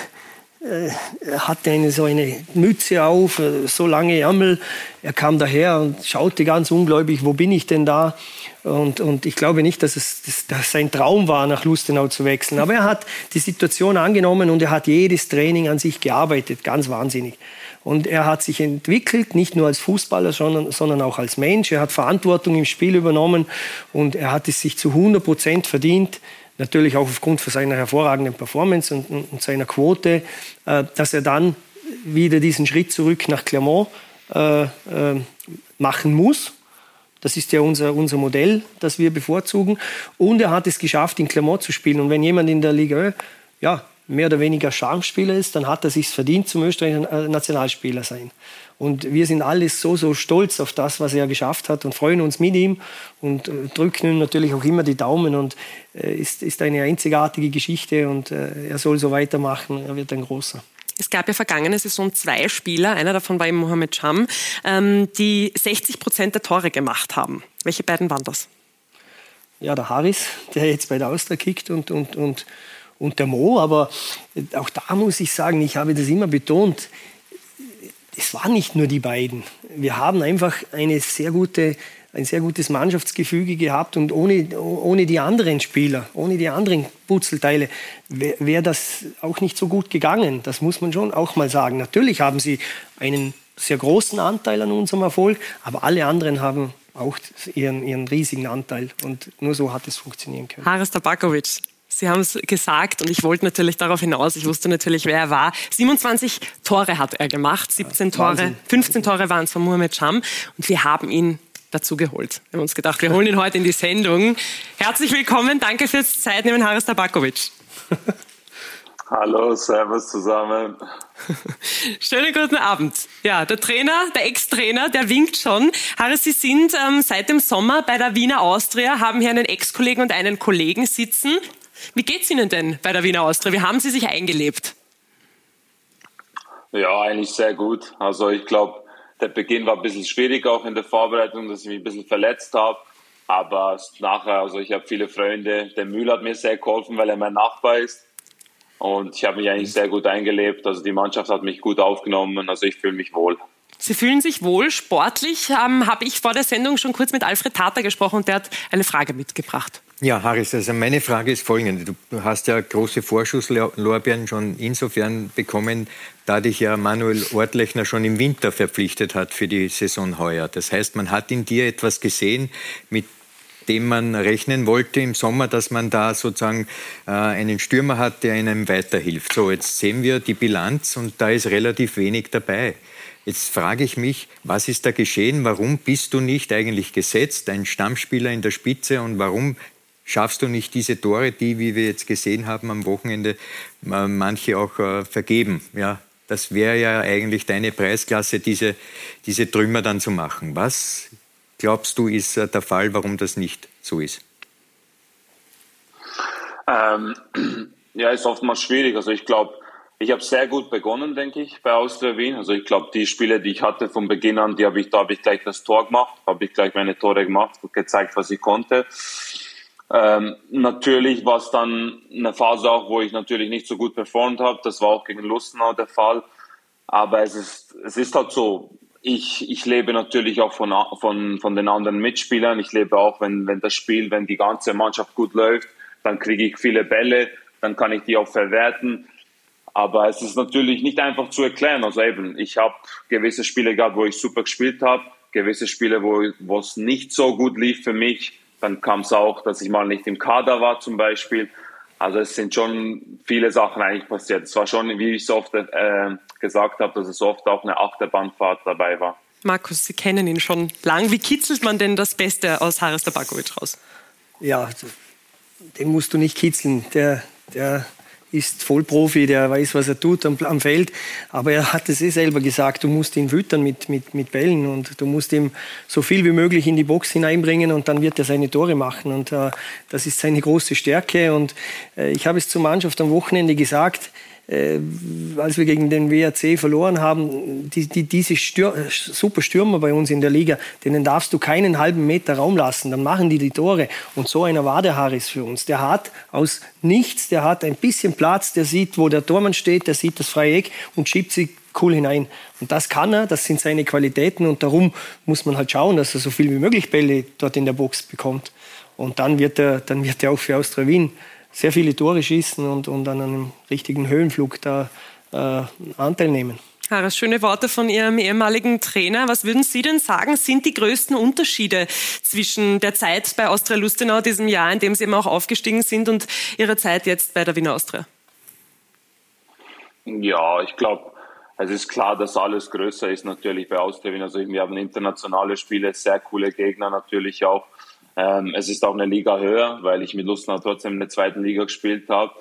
hatte eine, so eine Mütze auf, äh, so lange Ärmel. Er kam daher und schaute ganz ungläubig, wo bin ich denn da? Und, und ich glaube nicht, dass es dass, dass sein Traum war, nach Lustenau zu wechseln. Aber er hat die Situation angenommen und er hat jedes Training an sich gearbeitet, ganz wahnsinnig. Und er hat sich entwickelt, nicht nur als Fußballer, sondern, sondern auch als Mensch. Er hat Verantwortung im Spiel übernommen und er hat es sich zu 100 Prozent verdient, natürlich auch aufgrund von seiner hervorragenden Performance und, und seiner Quote, äh, dass er dann wieder diesen Schritt zurück nach Clermont äh, äh, machen muss. Das ist ja unser, unser Modell, das wir bevorzugen. Und er hat es geschafft, in Clermont zu spielen. Und wenn jemand in der Liga ja, mehr oder weniger Charmspieler ist, dann hat er sich verdient, zum österreichischen Nationalspieler sein. Und wir sind alle so, so stolz auf das, was er geschafft hat und freuen uns mit ihm und äh, drücken ihm natürlich auch immer die Daumen. Und äh, ist, ist eine einzigartige Geschichte und äh, er soll so weitermachen. Er wird ein großer. Es gab ja vergangene Saison zwei Spieler, einer davon war eben Mohamed Cham, ähm, die 60 Prozent der Tore gemacht haben. Welche beiden waren das? Ja, der Harris, der jetzt bei der Austria kickt und, und, und, und der Mo. Aber auch da muss ich sagen, ich habe das immer betont, es waren nicht nur die beiden. Wir haben einfach eine sehr gute, ein sehr gutes Mannschaftsgefüge gehabt und ohne, ohne die anderen Spieler, ohne die anderen Putzelteile wäre wär das auch nicht so gut gegangen. Das muss man schon auch mal sagen. Natürlich haben sie einen sehr großen Anteil an unserem Erfolg, aber alle anderen haben auch ihren, ihren riesigen Anteil. Und nur so hat es funktionieren können. Haris Tabakovic, Sie haben es gesagt und ich wollte natürlich darauf hinaus, ich wusste natürlich, wer er war. 27 Tore hat er gemacht, 17 Tore, 15 Tore waren es von Mohamed Cham und wir haben ihn dazu geholt. Wir haben uns gedacht, wir holen ihn heute in die Sendung. Herzlich willkommen, danke fürs Zeitnehmen, Haris Tabakovic. Hallo, Servus zusammen. Schönen guten Abend. Ja, der Trainer, der Ex-Trainer, der winkt schon. Harris, Sie sind ähm, seit dem Sommer bei der Wiener Austria, haben hier einen Ex-Kollegen und einen Kollegen sitzen. Wie geht es Ihnen denn bei der Wiener Austria? Wie haben Sie sich eingelebt? Ja, eigentlich sehr gut. Also ich glaube, der Beginn war ein bisschen schwierig auch in der Vorbereitung, dass ich mich ein bisschen verletzt habe. Aber nachher, also ich habe viele Freunde. Der Müller hat mir sehr geholfen, weil er mein Nachbar ist. Und ich habe mich eigentlich sehr gut eingelebt. Also die Mannschaft hat mich gut aufgenommen. Also ich fühle mich wohl. Sie fühlen sich wohl. Sportlich ähm, habe ich vor der Sendung schon kurz mit Alfred Tater gesprochen und der hat eine Frage mitgebracht. Ja, Harris, also meine Frage ist folgende. Du hast ja große Vorschusslorbeeren schon insofern bekommen, da dich ja Manuel Ortlechner schon im Winter verpflichtet hat für die Saison heuer. Das heißt, man hat in dir etwas gesehen, mit dem man rechnen wollte im Sommer, dass man da sozusagen äh, einen Stürmer hat, der einem weiterhilft. So, jetzt sehen wir die Bilanz und da ist relativ wenig dabei. Jetzt frage ich mich, was ist da geschehen? Warum bist du nicht eigentlich gesetzt, ein Stammspieler in der Spitze und warum schaffst du nicht diese Tore, die, wie wir jetzt gesehen haben am Wochenende, manche auch äh, vergeben. Ja, das wäre ja eigentlich deine Preisklasse, diese, diese Trümmer dann zu machen. Was glaubst du, ist äh, der Fall, warum das nicht so ist? Ähm, ja, ist oftmals schwierig. Also ich glaube, ich habe sehr gut begonnen, denke ich, bei Austria Wien. Also ich glaube, die Spiele, die ich hatte von Beginn an, die habe ich, da habe ich gleich das Tor gemacht, habe ich gleich meine Tore gemacht, gezeigt, was ich konnte. Ähm, natürlich war es dann eine Phase auch, wo ich natürlich nicht so gut performt habe. Das war auch gegen Lustenau der Fall. Aber es ist, es ist halt so. Ich, ich lebe natürlich auch von, von, von den anderen Mitspielern. Ich lebe auch, wenn, wenn das Spiel, wenn die ganze Mannschaft gut läuft, dann kriege ich viele Bälle, dann kann ich die auch verwerten. Aber es ist natürlich nicht einfach zu erklären. Also eben, ich habe gewisse Spiele gehabt, wo ich super gespielt habe, gewisse Spiele, wo es nicht so gut lief für mich dann kam es auch, dass ich mal nicht im Kader war zum Beispiel. Also es sind schon viele Sachen eigentlich passiert. Es war schon, wie ich es oft äh, gesagt habe, dass es oft auch eine Achterbahnfahrt dabei war. Markus, Sie kennen ihn schon lang. Wie kitzelt man denn das Beste aus Haris Tabakovic raus? Ja, den musst du nicht kitzeln. Der, der ist Vollprofi, der weiß, was er tut am, am, Feld. Aber er hat es eh selber gesagt, du musst ihn füttern mit, mit, mit Bällen und du musst ihm so viel wie möglich in die Box hineinbringen und dann wird er seine Tore machen. Und äh, das ist seine große Stärke. Und äh, ich habe es zur Mannschaft am Wochenende gesagt, äh, als wir gegen den WRC verloren haben, die, die, diese Stür super Stürmer bei uns in der Liga, denen darfst du keinen halben Meter Raum lassen, dann machen die die Tore. Und so einer war der Harris für uns. Der hat aus nichts, der hat ein bisschen Platz, der sieht, wo der Tormann steht, der sieht das freie Eck und schiebt sie cool hinein. Und das kann er, das sind seine Qualitäten und darum muss man halt schauen, dass er so viel wie möglich Bälle dort in der Box bekommt. Und dann wird er, dann wird er auch für Austria Wien sehr viele Tore schießen und, und an einem richtigen Höhenflug da äh, Anteil nehmen. Harris, schöne Worte von Ihrem ehemaligen Trainer. Was würden Sie denn sagen, sind die größten Unterschiede zwischen der Zeit bei Austria Lustenau diesem Jahr, in dem Sie eben auch aufgestiegen sind, und Ihrer Zeit jetzt bei der Wiener Austria? Ja, ich glaube, es ist klar, dass alles größer ist natürlich bei Austria Wien. Also wir haben internationale Spiele, sehr coole Gegner natürlich auch. Ähm, es ist auch eine Liga höher, weil ich mit Lustenau trotzdem in der zweiten Liga gespielt habe.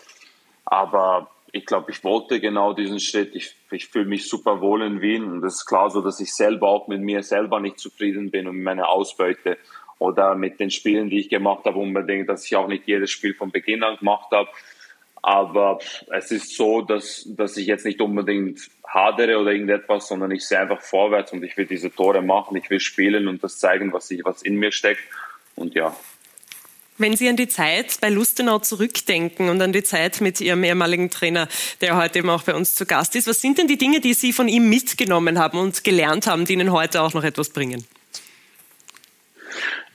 Aber ich glaube, ich wollte genau diesen Schritt. Ich, ich fühle mich super wohl in Wien und es ist klar so, dass ich selber auch mit mir selber nicht zufrieden bin und mit meiner Ausbeute oder mit den Spielen, die ich gemacht habe, unbedingt, dass ich auch nicht jedes Spiel von Beginn an gemacht habe. Aber es ist so, dass, dass ich jetzt nicht unbedingt hadere oder irgendetwas, sondern ich sehe einfach vorwärts und ich will diese Tore machen, ich will spielen und das zeigen, was, ich, was in mir steckt. Und ja, wenn Sie an die Zeit bei Lustenau zurückdenken und an die Zeit mit Ihrem ehemaligen Trainer, der heute eben auch bei uns zu Gast ist, was sind denn die Dinge, die Sie von ihm mitgenommen haben und gelernt haben, die Ihnen heute auch noch etwas bringen?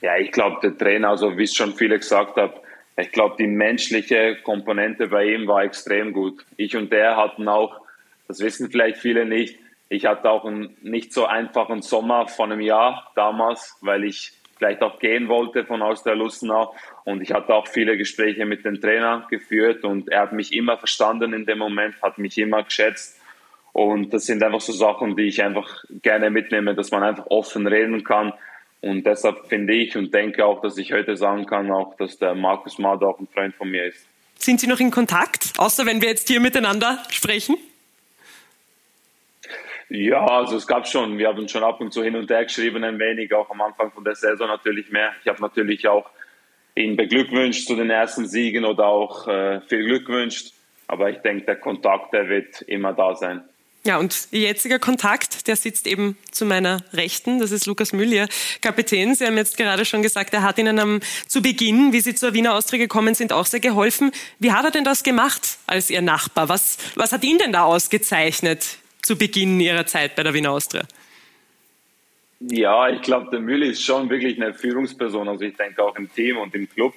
Ja, ich glaube, der Trainer, also wie es schon viele gesagt haben, ich glaube, die menschliche Komponente bei ihm war extrem gut. Ich und er hatten auch, das wissen vielleicht viele nicht, ich hatte auch einen nicht so einfachen Sommer von einem Jahr damals, weil ich vielleicht auch gehen wollte von Austria Lustenau. Und ich hatte auch viele Gespräche mit dem Trainer geführt und er hat mich immer verstanden in dem Moment, hat mich immer geschätzt. Und das sind einfach so Sachen, die ich einfach gerne mitnehme, dass man einfach offen reden kann. Und deshalb finde ich und denke auch, dass ich heute sagen kann, auch, dass der Markus Mader auch ein Freund von mir ist. Sind Sie noch in Kontakt, außer wenn wir jetzt hier miteinander sprechen? Ja, also es gab schon, wir haben schon ab und zu hin und her geschrieben, ein wenig, auch am Anfang von der Saison natürlich mehr. Ich habe natürlich auch ihn beglückwünscht zu den ersten Siegen oder auch äh, viel Glück gewünscht. Aber ich denke, der Kontakt, der wird immer da sein. Ja, und Ihr jetziger Kontakt, der sitzt eben zu meiner Rechten. Das ist Lukas Müller, Kapitän. Sie haben jetzt gerade schon gesagt, er hat Ihnen am, zu Beginn, wie Sie zur Wiener Austria gekommen sind, auch sehr geholfen. Wie hat er denn das gemacht als Ihr Nachbar? Was, was hat ihn denn da ausgezeichnet zu Beginn Ihrer Zeit bei der Wiener Austria? Ja, ich glaube, der Müller ist schon wirklich eine Führungsperson. Also ich denke auch im Team und im Club,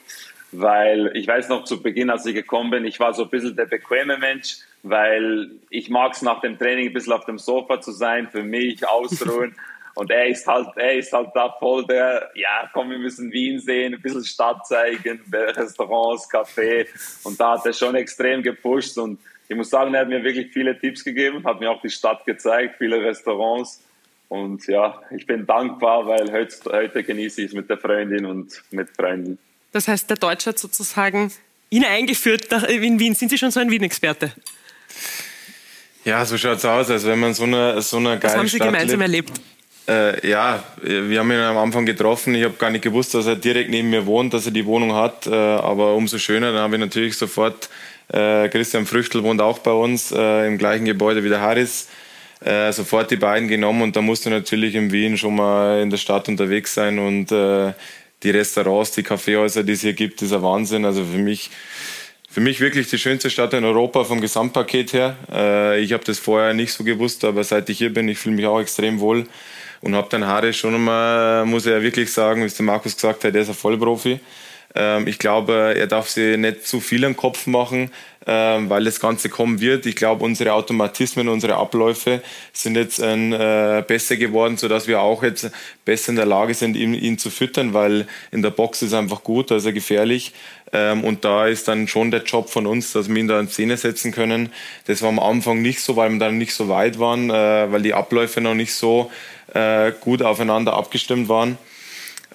weil ich weiß noch zu Beginn, als ich gekommen bin, ich war so ein bisschen der bequeme Mensch, weil ich mag es nach dem Training ein bisschen auf dem Sofa zu sein, für mich ausruhen. Und er ist halt, er ist halt da voll der, ja, komm, wir müssen Wien sehen, ein bisschen Stadt zeigen, Restaurants, Café. Und da hat er schon extrem gepusht und ich muss sagen, er hat mir wirklich viele Tipps gegeben, hat mir auch die Stadt gezeigt, viele Restaurants. Und ja, ich bin dankbar, weil heute, heute genieße ich es mit der Freundin und mit Freunden. Das heißt, der Deutsche hat sozusagen ihn eingeführt in Wien. Sind Sie schon so ein Wien-Experte? Ja, so schaut es aus. Also wenn man so eine, so eine geile Was haben Sie Stadt gemeinsam lebt. erlebt? Äh, ja, wir haben ihn am Anfang getroffen. Ich habe gar nicht gewusst, dass er direkt neben mir wohnt, dass er die Wohnung hat. Äh, aber umso schöner, dann habe ich natürlich sofort äh, Christian Früchtel wohnt auch bei uns äh, im gleichen Gebäude wie der Harris. Äh, sofort die beiden genommen und da musst du natürlich in Wien schon mal in der Stadt unterwegs sein und äh, die Restaurants, die Kaffeehäuser, die es hier gibt, ist ein Wahnsinn. Also für mich, für mich wirklich die schönste Stadt in Europa vom Gesamtpaket her. Äh, ich habe das vorher nicht so gewusst, aber seit ich hier bin, ich fühle mich auch extrem wohl und habe dann Harris schon mal, muss ich ja wirklich sagen, wie es der Markus gesagt hat, der ist ein Vollprofi. Ähm, ich glaube, er darf sich nicht zu viel im Kopf machen, ähm, weil das Ganze kommen wird. Ich glaube, unsere Automatismen, unsere Abläufe sind jetzt äh, besser geworden, sodass wir auch jetzt besser in der Lage sind, ihn, ihn zu füttern, weil in der Box ist einfach gut, da ist er gefährlich. Ähm, und da ist dann schon der Job von uns, dass wir ihn da in Szene setzen können. Das war am Anfang nicht so, weil wir dann nicht so weit waren, äh, weil die Abläufe noch nicht so äh, gut aufeinander abgestimmt waren.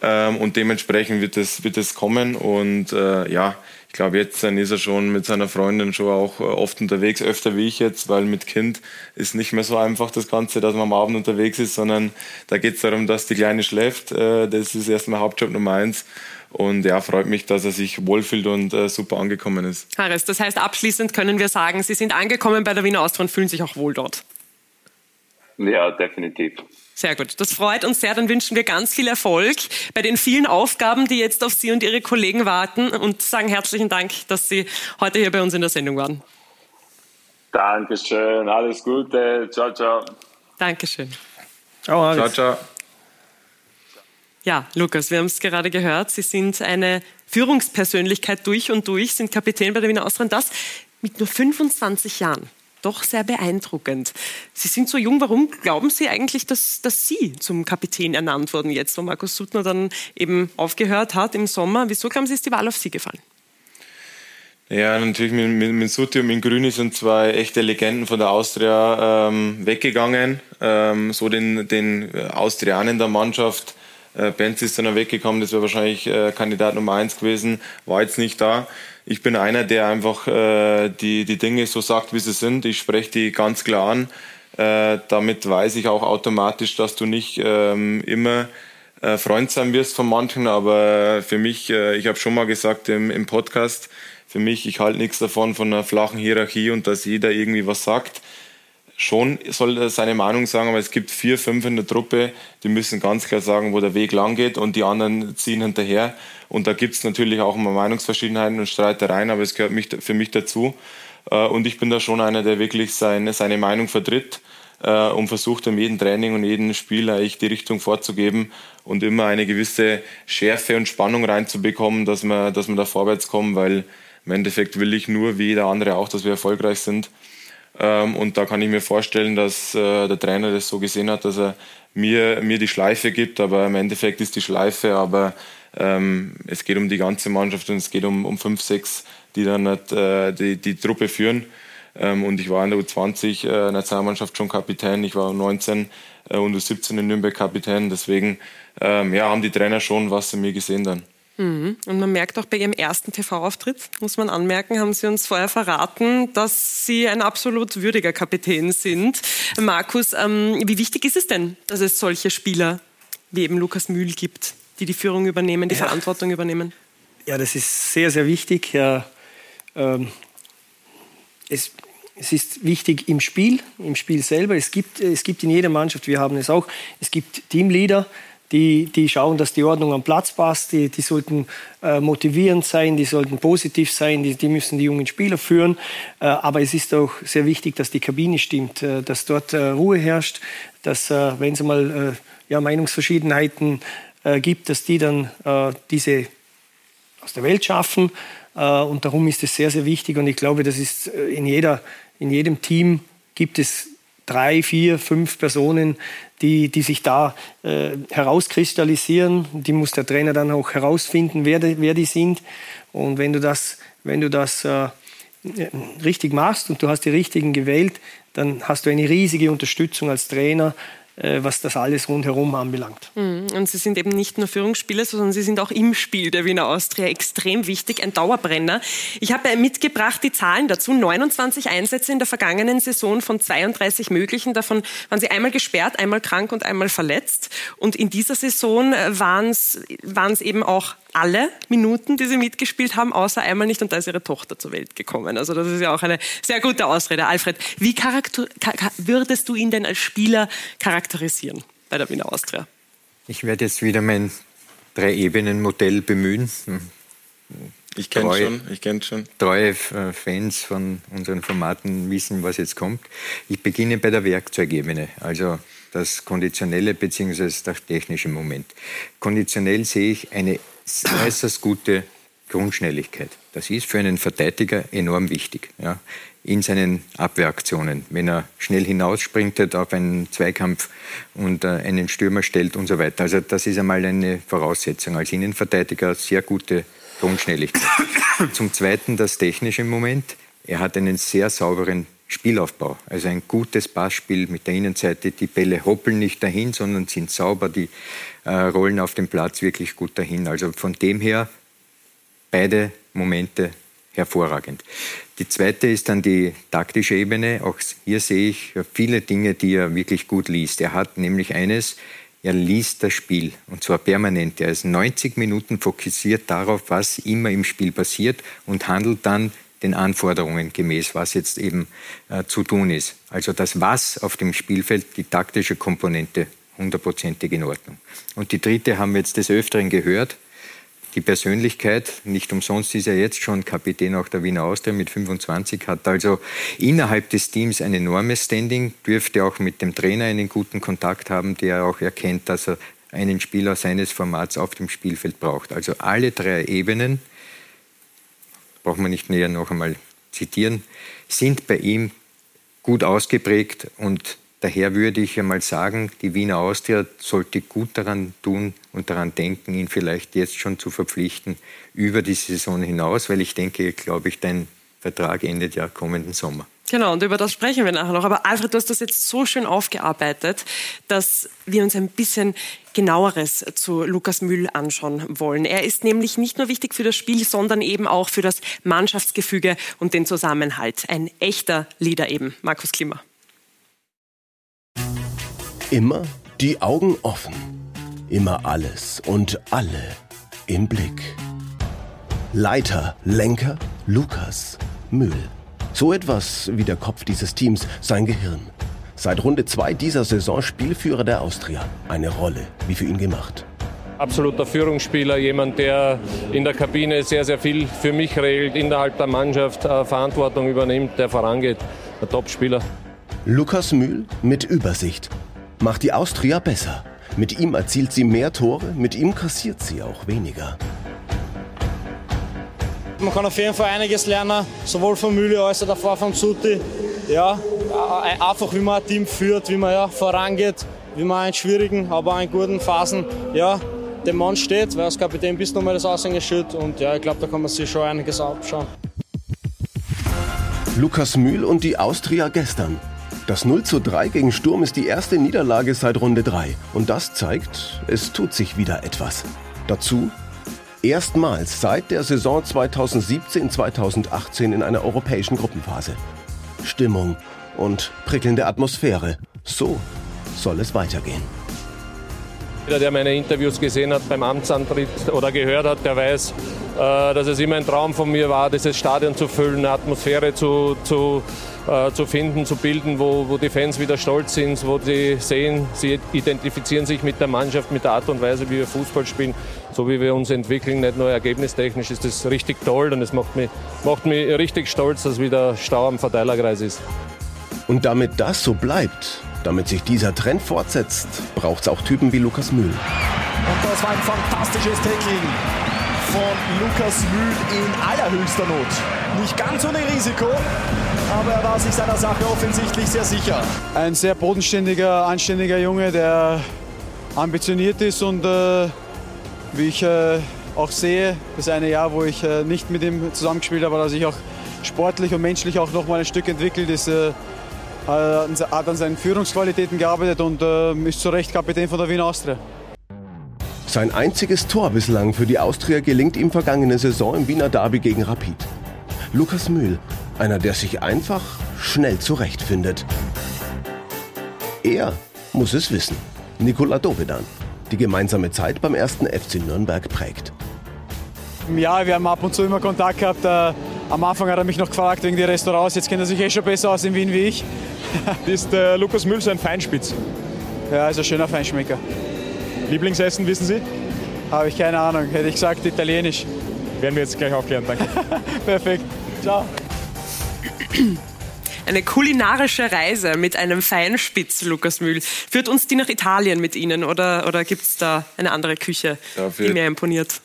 Ähm, und dementsprechend wird es, wird es kommen. Und äh, ja, ich glaube, jetzt dann ist er schon mit seiner Freundin schon auch äh, oft unterwegs, öfter wie ich jetzt, weil mit Kind ist nicht mehr so einfach das Ganze, dass man am Abend unterwegs ist, sondern da geht es darum, dass die Kleine schläft. Äh, das ist erstmal Hauptjob Nummer eins. Und ja, freut mich, dass er sich wohlfühlt und äh, super angekommen ist. Harris, das heißt, abschließend können wir sagen, Sie sind angekommen bei der Wiener Austria und fühlen sich auch wohl dort. Ja, definitiv. Sehr gut. Das freut uns sehr. Dann wünschen wir ganz viel Erfolg bei den vielen Aufgaben, die jetzt auf Sie und Ihre Kollegen warten und sagen herzlichen Dank, dass Sie heute hier bei uns in der Sendung waren. Dankeschön. Alles Gute. Ciao, ciao. Dankeschön. Ciao, Alex. Ciao, ciao. Ja, Lukas, wir haben es gerade gehört. Sie sind eine Führungspersönlichkeit durch und durch, sind Kapitän bei der Wiener Austria und das mit nur 25 Jahren. Doch sehr beeindruckend. Sie sind so jung. Warum glauben Sie eigentlich, dass, dass Sie zum Kapitän ernannt wurden jetzt, wo Markus Suttner dann eben aufgehört hat im Sommer? Wieso glauben Sie, ist die Wahl auf Sie gefallen? Ja, natürlich mit, mit, mit Sutti und mit Grüni sind zwei echte Legenden von der Austria ähm, weggegangen. Ähm, so den, den Austrianen der Mannschaft äh, Benz ist dann weggekommen, das wäre wahrscheinlich äh, Kandidat Nummer eins gewesen, war jetzt nicht da. Ich bin einer, der einfach äh, die, die Dinge so sagt, wie sie sind. Ich spreche die ganz klar an. Äh, damit weiß ich auch automatisch, dass du nicht ähm, immer äh, Freund sein wirst von manchen, aber für mich, äh, ich habe schon mal gesagt im, im Podcast, für mich, ich halte nichts davon von einer flachen Hierarchie und dass jeder irgendwie was sagt schon soll er seine Meinung sagen, aber es gibt vier, fünf in der Truppe, die müssen ganz klar sagen, wo der Weg lang geht und die anderen ziehen hinterher. Und da gibt es natürlich auch immer Meinungsverschiedenheiten und Streitereien, aber es gehört mich, für mich dazu. Äh, und ich bin da schon einer, der wirklich seine, seine Meinung vertritt äh, und versucht, in jedem Training und jedem Spiel eigentlich die Richtung vorzugeben und immer eine gewisse Schärfe und Spannung reinzubekommen, dass wir, dass wir da vorwärts kommen, weil im Endeffekt will ich nur, wie jeder andere auch, dass wir erfolgreich sind. Ähm, und da kann ich mir vorstellen, dass äh, der Trainer das so gesehen hat, dass er mir, mir die Schleife gibt. Aber im Endeffekt ist die Schleife, aber ähm, es geht um die ganze Mannschaft und es geht um, um fünf, sechs, die dann nicht, äh, die, die Truppe führen. Ähm, und ich war in der U20 äh, Nationalmannschaft schon Kapitän, ich war 19 äh, und U17 in Nürnberg Kapitän. Deswegen ähm, ja, haben die Trainer schon was in mir gesehen dann. Mhm. Und man merkt auch bei Ihrem ersten TV-Auftritt, muss man anmerken, haben Sie uns vorher verraten, dass Sie ein absolut würdiger Kapitän sind. Markus, ähm, wie wichtig ist es denn, dass es solche Spieler wie eben Lukas Mühl gibt, die die Führung übernehmen, die ja. Verantwortung übernehmen? Ja, das ist sehr, sehr wichtig. Ja, ähm, es, es ist wichtig im Spiel, im Spiel selber. Es gibt, es gibt in jeder Mannschaft, wir haben es auch, es gibt Teamleader, die, die schauen, dass die Ordnung am Platz passt, die, die sollten äh, motivierend sein, die sollten positiv sein, die, die müssen die jungen Spieler führen. Äh, aber es ist auch sehr wichtig, dass die Kabine stimmt, äh, dass dort äh, Ruhe herrscht, dass, äh, wenn es mal äh, ja, Meinungsverschiedenheiten gibt, dass die dann diese aus der Welt schaffen. und darum ist es sehr, sehr wichtig. Und ich glaube, das ist in, jeder, in jedem Team gibt es drei, vier, fünf Personen, die, die sich da äh, herauskristallisieren. Die muss der Trainer dann auch herausfinden, wer, wer die sind. Und wenn du das, wenn du das äh, richtig machst und du hast die richtigen gewählt, dann hast du eine riesige Unterstützung als Trainer was das alles rundherum anbelangt. Mhm. Und Sie sind eben nicht nur Führungsspieler, sondern Sie sind auch im Spiel der Wiener Austria extrem wichtig, ein Dauerbrenner. Ich habe mitgebracht die Zahlen dazu. 29 Einsätze in der vergangenen Saison von 32 möglichen. Davon waren Sie einmal gesperrt, einmal krank und einmal verletzt. Und in dieser Saison waren es eben auch alle Minuten, die sie mitgespielt haben, außer einmal nicht und da ist ihre Tochter zur Welt gekommen. Also das ist ja auch eine sehr gute Ausrede. Alfred, wie würdest du ihn denn als Spieler charakterisieren bei der Wiener Austria? Ich werde jetzt wieder mein Drei-Ebenen-Modell bemühen. Ich kenne es schon, ich kenne schon. Treue äh, Fans von unseren Formaten wissen, was jetzt kommt. Ich beginne bei der Werkzeugebene, also das konditionelle bzw. das technische Moment. Konditionell sehe ich eine gute Grundschnelligkeit. Das ist für einen Verteidiger enorm wichtig. Ja, in seinen Abwehraktionen, wenn er schnell hinausspringt auf einen Zweikampf und äh, einen Stürmer stellt und so weiter. Also das ist einmal eine Voraussetzung. Als Innenverteidiger sehr gute Grundschnelligkeit. Zum Zweiten das technische Moment. Er hat einen sehr sauberen Spielaufbau. Also ein gutes Passspiel mit der Innenseite. Die Bälle hoppeln nicht dahin, sondern sind sauber. Die rollen auf dem Platz wirklich gut dahin. Also von dem her beide Momente hervorragend. Die zweite ist dann die taktische Ebene. Auch hier sehe ich viele Dinge, die er wirklich gut liest. Er hat nämlich eines, er liest das Spiel und zwar permanent. Er ist 90 Minuten fokussiert darauf, was immer im Spiel passiert und handelt dann den Anforderungen gemäß, was jetzt eben äh, zu tun ist. Also das Was auf dem Spielfeld, die taktische Komponente, hundertprozentig in Ordnung. Und die dritte haben wir jetzt des Öfteren gehört, die Persönlichkeit. Nicht umsonst ist er jetzt schon Kapitän auch der Wiener Austria mit 25, hat also innerhalb des Teams ein enormes Standing, dürfte auch mit dem Trainer einen guten Kontakt haben, der auch erkennt, dass er einen Spieler seines Formats auf dem Spielfeld braucht. Also alle drei Ebenen, braucht man nicht näher noch einmal zitieren, sind bei ihm gut ausgeprägt und Daher würde ich einmal sagen, die Wiener Austria sollte gut daran tun und daran denken, ihn vielleicht jetzt schon zu verpflichten über die Saison hinaus, weil ich denke, glaube ich, dein Vertrag endet ja kommenden Sommer. Genau, und über das sprechen wir nachher noch. Aber Alfred, du hast das jetzt so schön aufgearbeitet, dass wir uns ein bisschen genaueres zu Lukas Mühl anschauen wollen. Er ist nämlich nicht nur wichtig für das Spiel, sondern eben auch für das Mannschaftsgefüge und den Zusammenhalt. Ein echter Leader eben. Markus Klima. Immer die Augen offen. Immer alles und alle im Blick. Leiter, Lenker, Lukas, Mühl. So etwas wie der Kopf dieses Teams, sein Gehirn. Seit Runde 2 dieser Saison Spielführer der Austria. Eine Rolle, wie für ihn gemacht. Absoluter Führungsspieler, jemand, der in der Kabine sehr, sehr viel für mich regelt, innerhalb der Mannschaft äh, Verantwortung übernimmt, der vorangeht. Ein Topspieler. Lukas Mühl mit Übersicht, macht die Austria besser. Mit ihm erzielt sie mehr Tore, mit ihm kassiert sie auch weniger. Man kann auf jeden Fall einiges lernen, sowohl von Mühle als auch davor von Zuti. Ja, einfach wie man ein Team führt, wie man ja, vorangeht, wie man in schwierigen, aber auch in guten Phasen ja, dem Mann steht, weil als Kapitän bist du nochmal das Aushängeschild und ja, ich glaube, da kann man sich schon einiges abschauen. Lukas Mühl und die Austria gestern. Das 0 zu 3 gegen Sturm ist die erste Niederlage seit Runde 3. Und das zeigt, es tut sich wieder etwas. Dazu erstmals seit der Saison 2017-2018 in einer europäischen Gruppenphase. Stimmung und prickelnde Atmosphäre. So soll es weitergehen. Jeder, der meine Interviews gesehen hat beim Amtsantritt oder gehört hat, der weiß, äh, dass es immer ein Traum von mir war, dieses Stadion zu füllen, eine Atmosphäre zu, zu, äh, zu finden, zu bilden, wo, wo die Fans wieder stolz sind, wo sie sehen, sie identifizieren sich mit der Mannschaft, mit der Art und Weise, wie wir Fußball spielen, so wie wir uns entwickeln, nicht nur ergebnistechnisch, ist das richtig toll und es macht mich, macht mich richtig stolz, dass wieder Stau am Verteilerkreis ist. Und damit das so bleibt, damit sich dieser Trend fortsetzt, braucht es auch Typen wie Lukas Mühl. Und das war ein fantastisches Tackling von Lukas Mühl in allerhöchster Not. Nicht ganz ohne Risiko, aber er war sich seiner Sache offensichtlich sehr sicher. Ein sehr bodenständiger, anständiger Junge, der ambitioniert ist und äh, wie ich äh, auch sehe, das eine Jahr, wo ich äh, nicht mit ihm zusammengespielt habe, aber sich auch sportlich und menschlich auch noch mal ein Stück entwickelt ist, äh, hat an seinen Führungsqualitäten gearbeitet und äh, ist zu Recht Kapitän von der Wiener Austria. Sein einziges Tor bislang für die Austria gelingt ihm vergangene Saison im Wiener Derby gegen Rapid. Lukas Mühl, einer, der sich einfach schnell zurechtfindet. Er muss es wissen. Nikola Dovedan, die gemeinsame Zeit beim ersten FC Nürnberg prägt. Ja, wir haben ab und zu immer Kontakt gehabt. Äh, am Anfang hat er mich noch gefragt wegen der Restaurants. Jetzt kennt er sich eh schon besser aus in Wien wie ich. Ist äh, Lukas Mühl so ein Feinspitz? Ja, ist ein schöner Feinschmecker. Lieblingsessen, wissen Sie? Habe ich keine Ahnung. Hätte ich gesagt, italienisch. Werden wir jetzt gleich aufklären, danke. Perfekt. Ciao. Eine kulinarische Reise mit einem Feinspitz, Lukas Mühl. Führt uns die nach Italien mit Ihnen oder, oder gibt es da eine andere Küche, ja, die mir imponiert?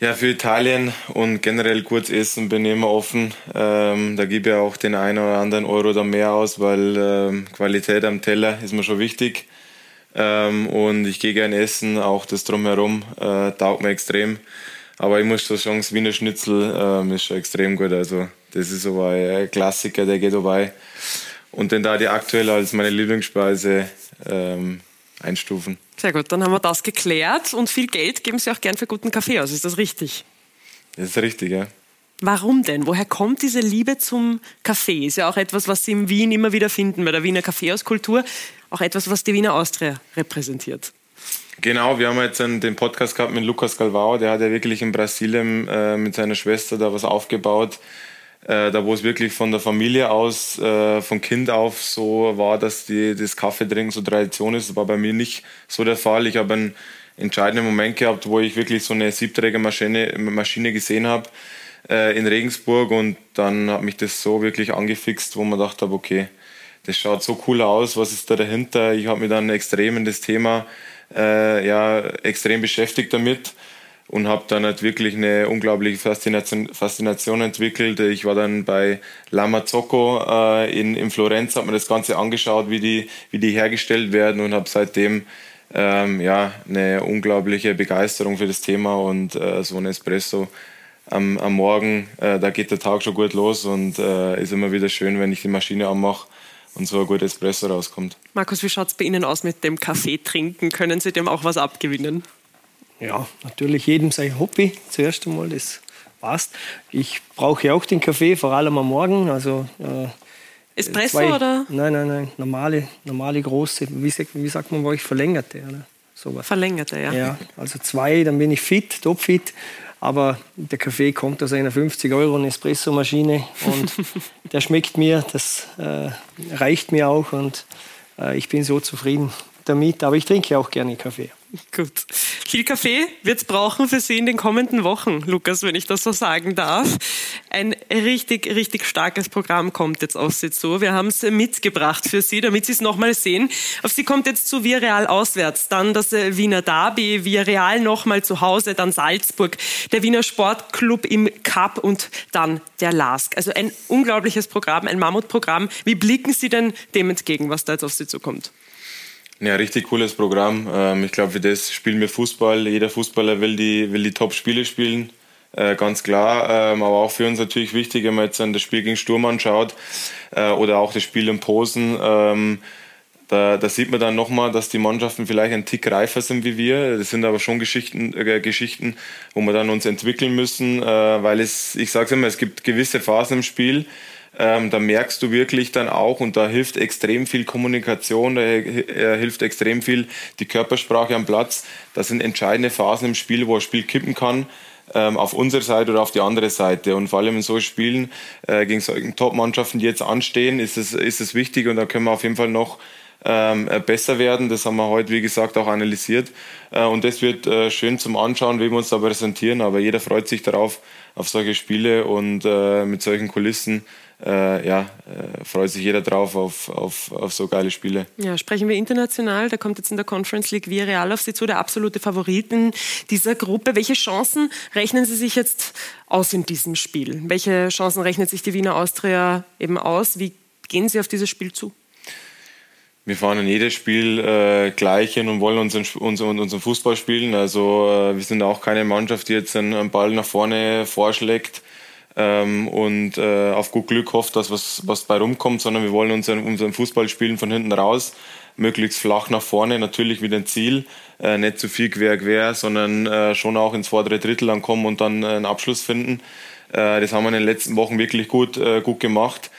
Ja, für Italien und generell kurz essen bin ich immer offen. Ähm, da gebe ich auch den einen oder anderen Euro da mehr aus, weil ähm, Qualität am Teller ist mir schon wichtig. Ähm, und ich gehe gerne essen, auch das Drumherum äh, taugt mir extrem. Aber ich muss schon sagen, das Wiener Schnitzel ähm, ist schon extrem gut. Also das ist so ein Klassiker, der geht dabei. Und den da die aktuell als meine Lieblingsspeise ähm, einstufen. Sehr gut, dann haben wir das geklärt. Und viel Geld geben Sie auch gern für guten Kaffee aus, ist das richtig? Das ist richtig, ja. Warum denn? Woher kommt diese Liebe zum Kaffee? Ist ja auch etwas, was Sie in Wien immer wieder finden, bei der Wiener Kaffeehauskultur. Auch etwas, was die Wiener Austria repräsentiert. Genau, wir haben jetzt den Podcast gehabt mit Lukas Galvao, der hat ja wirklich in Brasilien äh, mit seiner Schwester da was aufgebaut, äh, da wo es wirklich von der Familie aus, äh, von Kind auf so war, dass die, das Kaffeetrinken so Tradition ist. Das war bei mir nicht so der Fall. Ich habe einen entscheidenden Moment gehabt, wo ich wirklich so eine Siebträgermaschine Maschine gesehen habe äh, in Regensburg und dann hat mich das so wirklich angefixt, wo man dachte, okay, das schaut so cool aus, was ist da dahinter? Ich habe mich dann extrem in das Thema äh, ja, extrem beschäftigt damit und habe dann halt wirklich eine unglaubliche Faszination, Faszination entwickelt. Ich war dann bei Lama Zocco äh, in, in Florenz, habe mir das Ganze angeschaut, wie die, wie die hergestellt werden und habe seitdem ähm, ja, eine unglaubliche Begeisterung für das Thema und äh, so ein Espresso am, am Morgen, äh, da geht der Tag schon gut los und äh, ist immer wieder schön, wenn ich die Maschine anmache und so ein guter Espresso rauskommt. Markus, wie schaut es bei Ihnen aus mit dem Kaffee trinken? Können Sie dem auch was abgewinnen? Ja, natürlich jedem sein Hobby. Zuerst einmal, das passt. Ich brauche ja auch den Kaffee, vor allem am Morgen. Also, äh, Espresso zwei, oder? Nein, nein, nein. Normale, normale große, wie, wie sagt man bei euch, verlängerte. Oder? Sowas. Verlängerte, ja. Ja, also zwei, dann bin ich fit, topfit. Aber der Kaffee kommt aus einer 50 Euro Espresso-Maschine und der schmeckt mir, das äh, reicht mir auch und äh, ich bin so zufrieden damit. Aber ich trinke auch gerne Kaffee. Gut. Viel Kaffee es brauchen für Sie in den kommenden Wochen, Lukas, wenn ich das so sagen darf. Ein richtig, richtig starkes Programm kommt jetzt auf Sie zu. Wir haben es mitgebracht für Sie, damit Sie es nochmal sehen. Auf Sie kommt jetzt zu Villarreal auswärts, dann das äh, Wiener Derby, Villarreal nochmal zu Hause, dann Salzburg, der Wiener Sportclub im Cup und dann der LASK. Also ein unglaubliches Programm, ein Mammutprogramm. Wie blicken Sie denn dem entgegen, was da jetzt auf Sie zukommt? Ja, richtig cooles Programm. Ähm, ich glaube, für das spielen wir Fußball. Jeder Fußballer will die, will die Top-Spiele spielen, äh, ganz klar. Ähm, aber auch für uns natürlich wichtig, wenn man jetzt an das Spiel gegen Sturm anschaut äh, oder auch das Spiel in Posen. Ähm, da, da sieht man dann nochmal, dass die Mannschaften vielleicht ein Tick reifer sind wie wir. Das sind aber schon Geschichten, äh, Geschichten wo wir dann uns entwickeln müssen, äh, weil es, ich sage es immer, es gibt gewisse Phasen im Spiel, ähm, da merkst du wirklich dann auch, und da hilft extrem viel Kommunikation, da äh, hilft extrem viel die Körpersprache am Platz. Das sind entscheidende Phasen im Spiel, wo ein Spiel kippen kann ähm, auf unsere Seite oder auf die andere Seite. Und vor allem in so Spielen äh, gegen solchen Top-Mannschaften, die jetzt anstehen, ist es, ist es wichtig und da können wir auf jeden Fall noch ähm, äh, besser werden. Das haben wir heute, wie gesagt, auch analysiert. Äh, und das wird schön zum Anschauen, wie wir uns da präsentieren. Aber jeder freut sich darauf, auf solche Spiele und mit solchen Kulissen äh, ja, äh, freut sich jeder drauf auf, auf, auf so geile Spiele. Ja, sprechen wir international. Da kommt jetzt in der Conference League Villarreal auf Sie zu, der absolute Favoriten dieser Gruppe. Welche Chancen rechnen Sie sich jetzt aus in diesem Spiel? Welche Chancen rechnet sich die Wiener Austria eben aus? Wie gehen Sie auf dieses Spiel zu? Wir fahren in jedes Spiel äh, gleich hin und wollen unseren, unseren, unseren Fußball spielen. Also äh, wir sind auch keine Mannschaft, die jetzt einen Ball nach vorne vorschlägt ähm, und äh, auf gut Glück hofft, dass was, was bei rumkommt, sondern wir wollen unseren, unseren Fußball spielen von hinten raus, möglichst flach nach vorne, natürlich wieder ein Ziel, äh, nicht zu viel quer quer, sondern äh, schon auch ins vordere Drittel ankommen und dann äh, einen Abschluss finden. Äh, das haben wir in den letzten Wochen wirklich gut, äh, gut gemacht.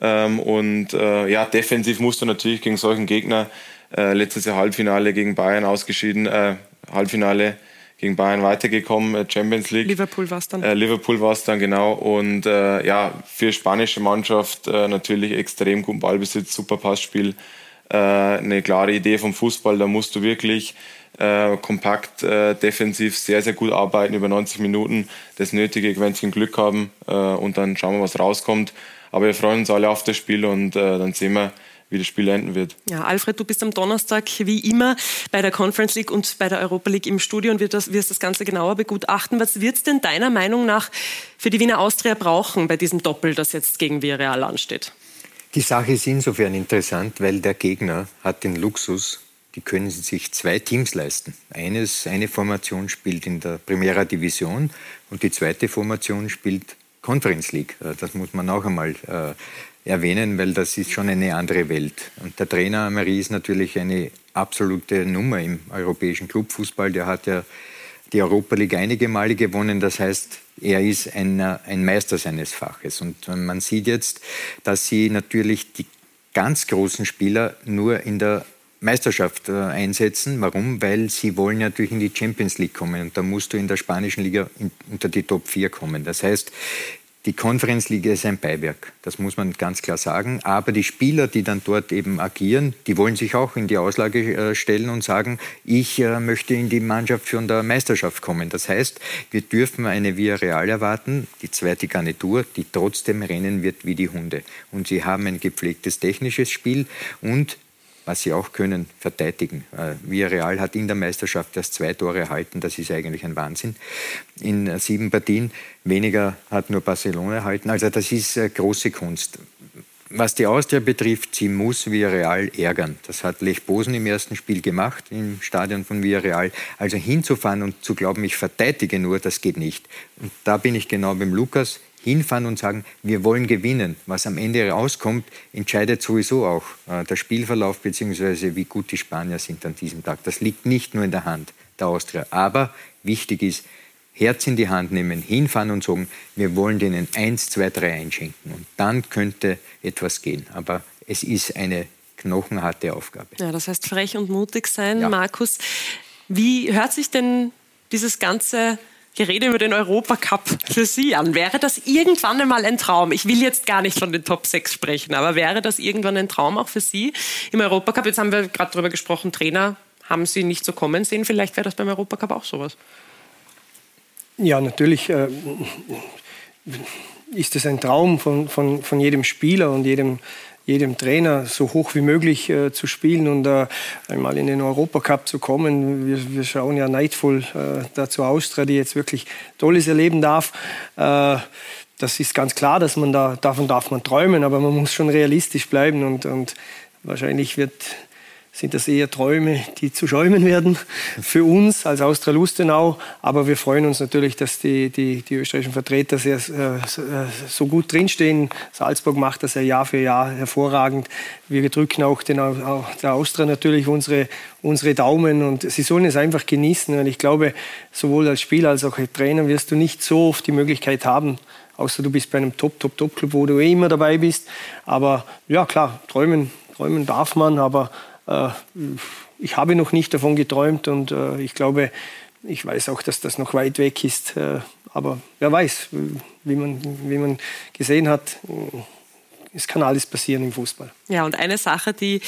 Ähm, und ja, defensiv musst du natürlich gegen solchen Gegner letztes Jahr Halbfinale gegen Bayern ausgeschieden, äh, Halbfinale gegen Bayern weitergekommen, äh, Champions League. Liverpool war es dann. Äh, Liverpool war es dann, genau. Und äh, ja, für spanische Mannschaft äh, natürlich extrem gut Ballbesitz, super Passspiel, äh, eine klare Idee vom Fußball. Da musst du wirklich äh, kompakt, äh, defensiv sehr, sehr gut arbeiten über 90 Minuten, das nötige Quäntchen Glück haben äh, und dann schauen wir, was rauskommt. Aber wir freuen uns alle auf das Spiel und äh, dann sehen wir, wie das Spiel enden wird. Ja, Alfred, du bist am Donnerstag wie immer bei der Conference League und bei der Europa League im Studio und wirst das, wirst das Ganze genauer begutachten. Was wird es denn deiner Meinung nach für die Wiener Austria brauchen bei diesem Doppel, das jetzt gegen Villarreal ansteht? Die Sache ist insofern interessant, weil der Gegner hat den Luxus, die können sich zwei Teams leisten. Eines, eine Formation spielt in der Primera Division und die zweite Formation spielt Conference League. Äh, das muss man auch einmal äh, erwähnen, weil das ist schon eine andere Welt. Und der Trainer Marie ist natürlich eine absolute Nummer im europäischen Clubfußball. Der hat ja die Europa League einige Male gewonnen. Das heißt, er ist ein, ein Meister seines Faches. Und man sieht jetzt, dass sie natürlich die ganz großen Spieler nur in der Meisterschaft äh, einsetzen. Warum? Weil sie wollen natürlich in die Champions League kommen und da musst du in der spanischen Liga unter die Top 4 kommen. Das heißt, die Konferenzliga ist ein Beiwerk, das muss man ganz klar sagen. Aber die Spieler, die dann dort eben agieren, die wollen sich auch in die Auslage äh, stellen und sagen, ich äh, möchte in die Mannschaft von der Meisterschaft kommen. Das heißt, wir dürfen eine Via Real erwarten, die zweite Garnitur, die trotzdem rennen wird wie die Hunde. Und sie haben ein gepflegtes technisches Spiel und was sie auch können, verteidigen. Äh, Villarreal hat in der Meisterschaft erst zwei Tore erhalten, das ist eigentlich ein Wahnsinn. In äh, sieben Partien, weniger hat nur Barcelona erhalten, also das ist äh, große Kunst. Was die Austria betrifft, sie muss Villarreal ärgern. Das hat Lech Bosen im ersten Spiel gemacht, im Stadion von Villarreal. Also hinzufahren und zu glauben, ich verteidige nur, das geht nicht. Und da bin ich genau beim Lukas hinfahren und sagen, wir wollen gewinnen. Was am Ende rauskommt, entscheidet sowieso auch äh, der Spielverlauf bzw. wie gut die Spanier sind an diesem Tag. Das liegt nicht nur in der Hand der Austria. Aber wichtig ist, Herz in die Hand nehmen, hinfahren und sagen, wir wollen denen eins, zwei, drei einschenken. Und dann könnte etwas gehen. Aber es ist eine knochenharte Aufgabe. Ja, das heißt frech und mutig sein, ja. Markus. Wie hört sich denn dieses ganze Gerede über den Europacup für Sie an. Wäre das irgendwann einmal ein Traum? Ich will jetzt gar nicht von den Top 6 sprechen, aber wäre das irgendwann ein Traum auch für Sie im Europacup? Jetzt haben wir gerade darüber gesprochen, Trainer haben Sie nicht so kommen sehen. Vielleicht wäre das beim Europacup auch sowas. Ja, natürlich äh, ist es ein Traum von, von, von jedem Spieler und jedem jedem Trainer so hoch wie möglich äh, zu spielen und äh, einmal in den Europacup zu kommen. Wir, wir schauen ja neidvoll äh, dazu Austria, die jetzt wirklich Tolles erleben darf. Äh, das ist ganz klar, dass man da, davon darf man träumen, aber man muss schon realistisch bleiben und, und wahrscheinlich wird sind das eher Träume, die zu schäumen werden für uns als Austria Lustenau. Aber wir freuen uns natürlich, dass die, die, die österreichischen Vertreter sehr, äh, so gut drinstehen. Salzburg macht das ja Jahr für Jahr hervorragend. Wir drücken auch, den, der Austria natürlich unsere, unsere Daumen und sie sollen es einfach genießen. Und ich glaube, sowohl als Spieler als auch als Trainer wirst du nicht so oft die Möglichkeit haben, außer du bist bei einem Top, Top, Top-Club, wo du eh immer dabei bist. Aber ja, klar, träumen, träumen darf man, aber äh, ich habe noch nicht davon geträumt und äh, ich glaube, ich weiß auch, dass das noch weit weg ist. Äh, aber wer weiß, wie man, wie man gesehen hat, es kann alles passieren im Fußball. Ja, und eine Sache, die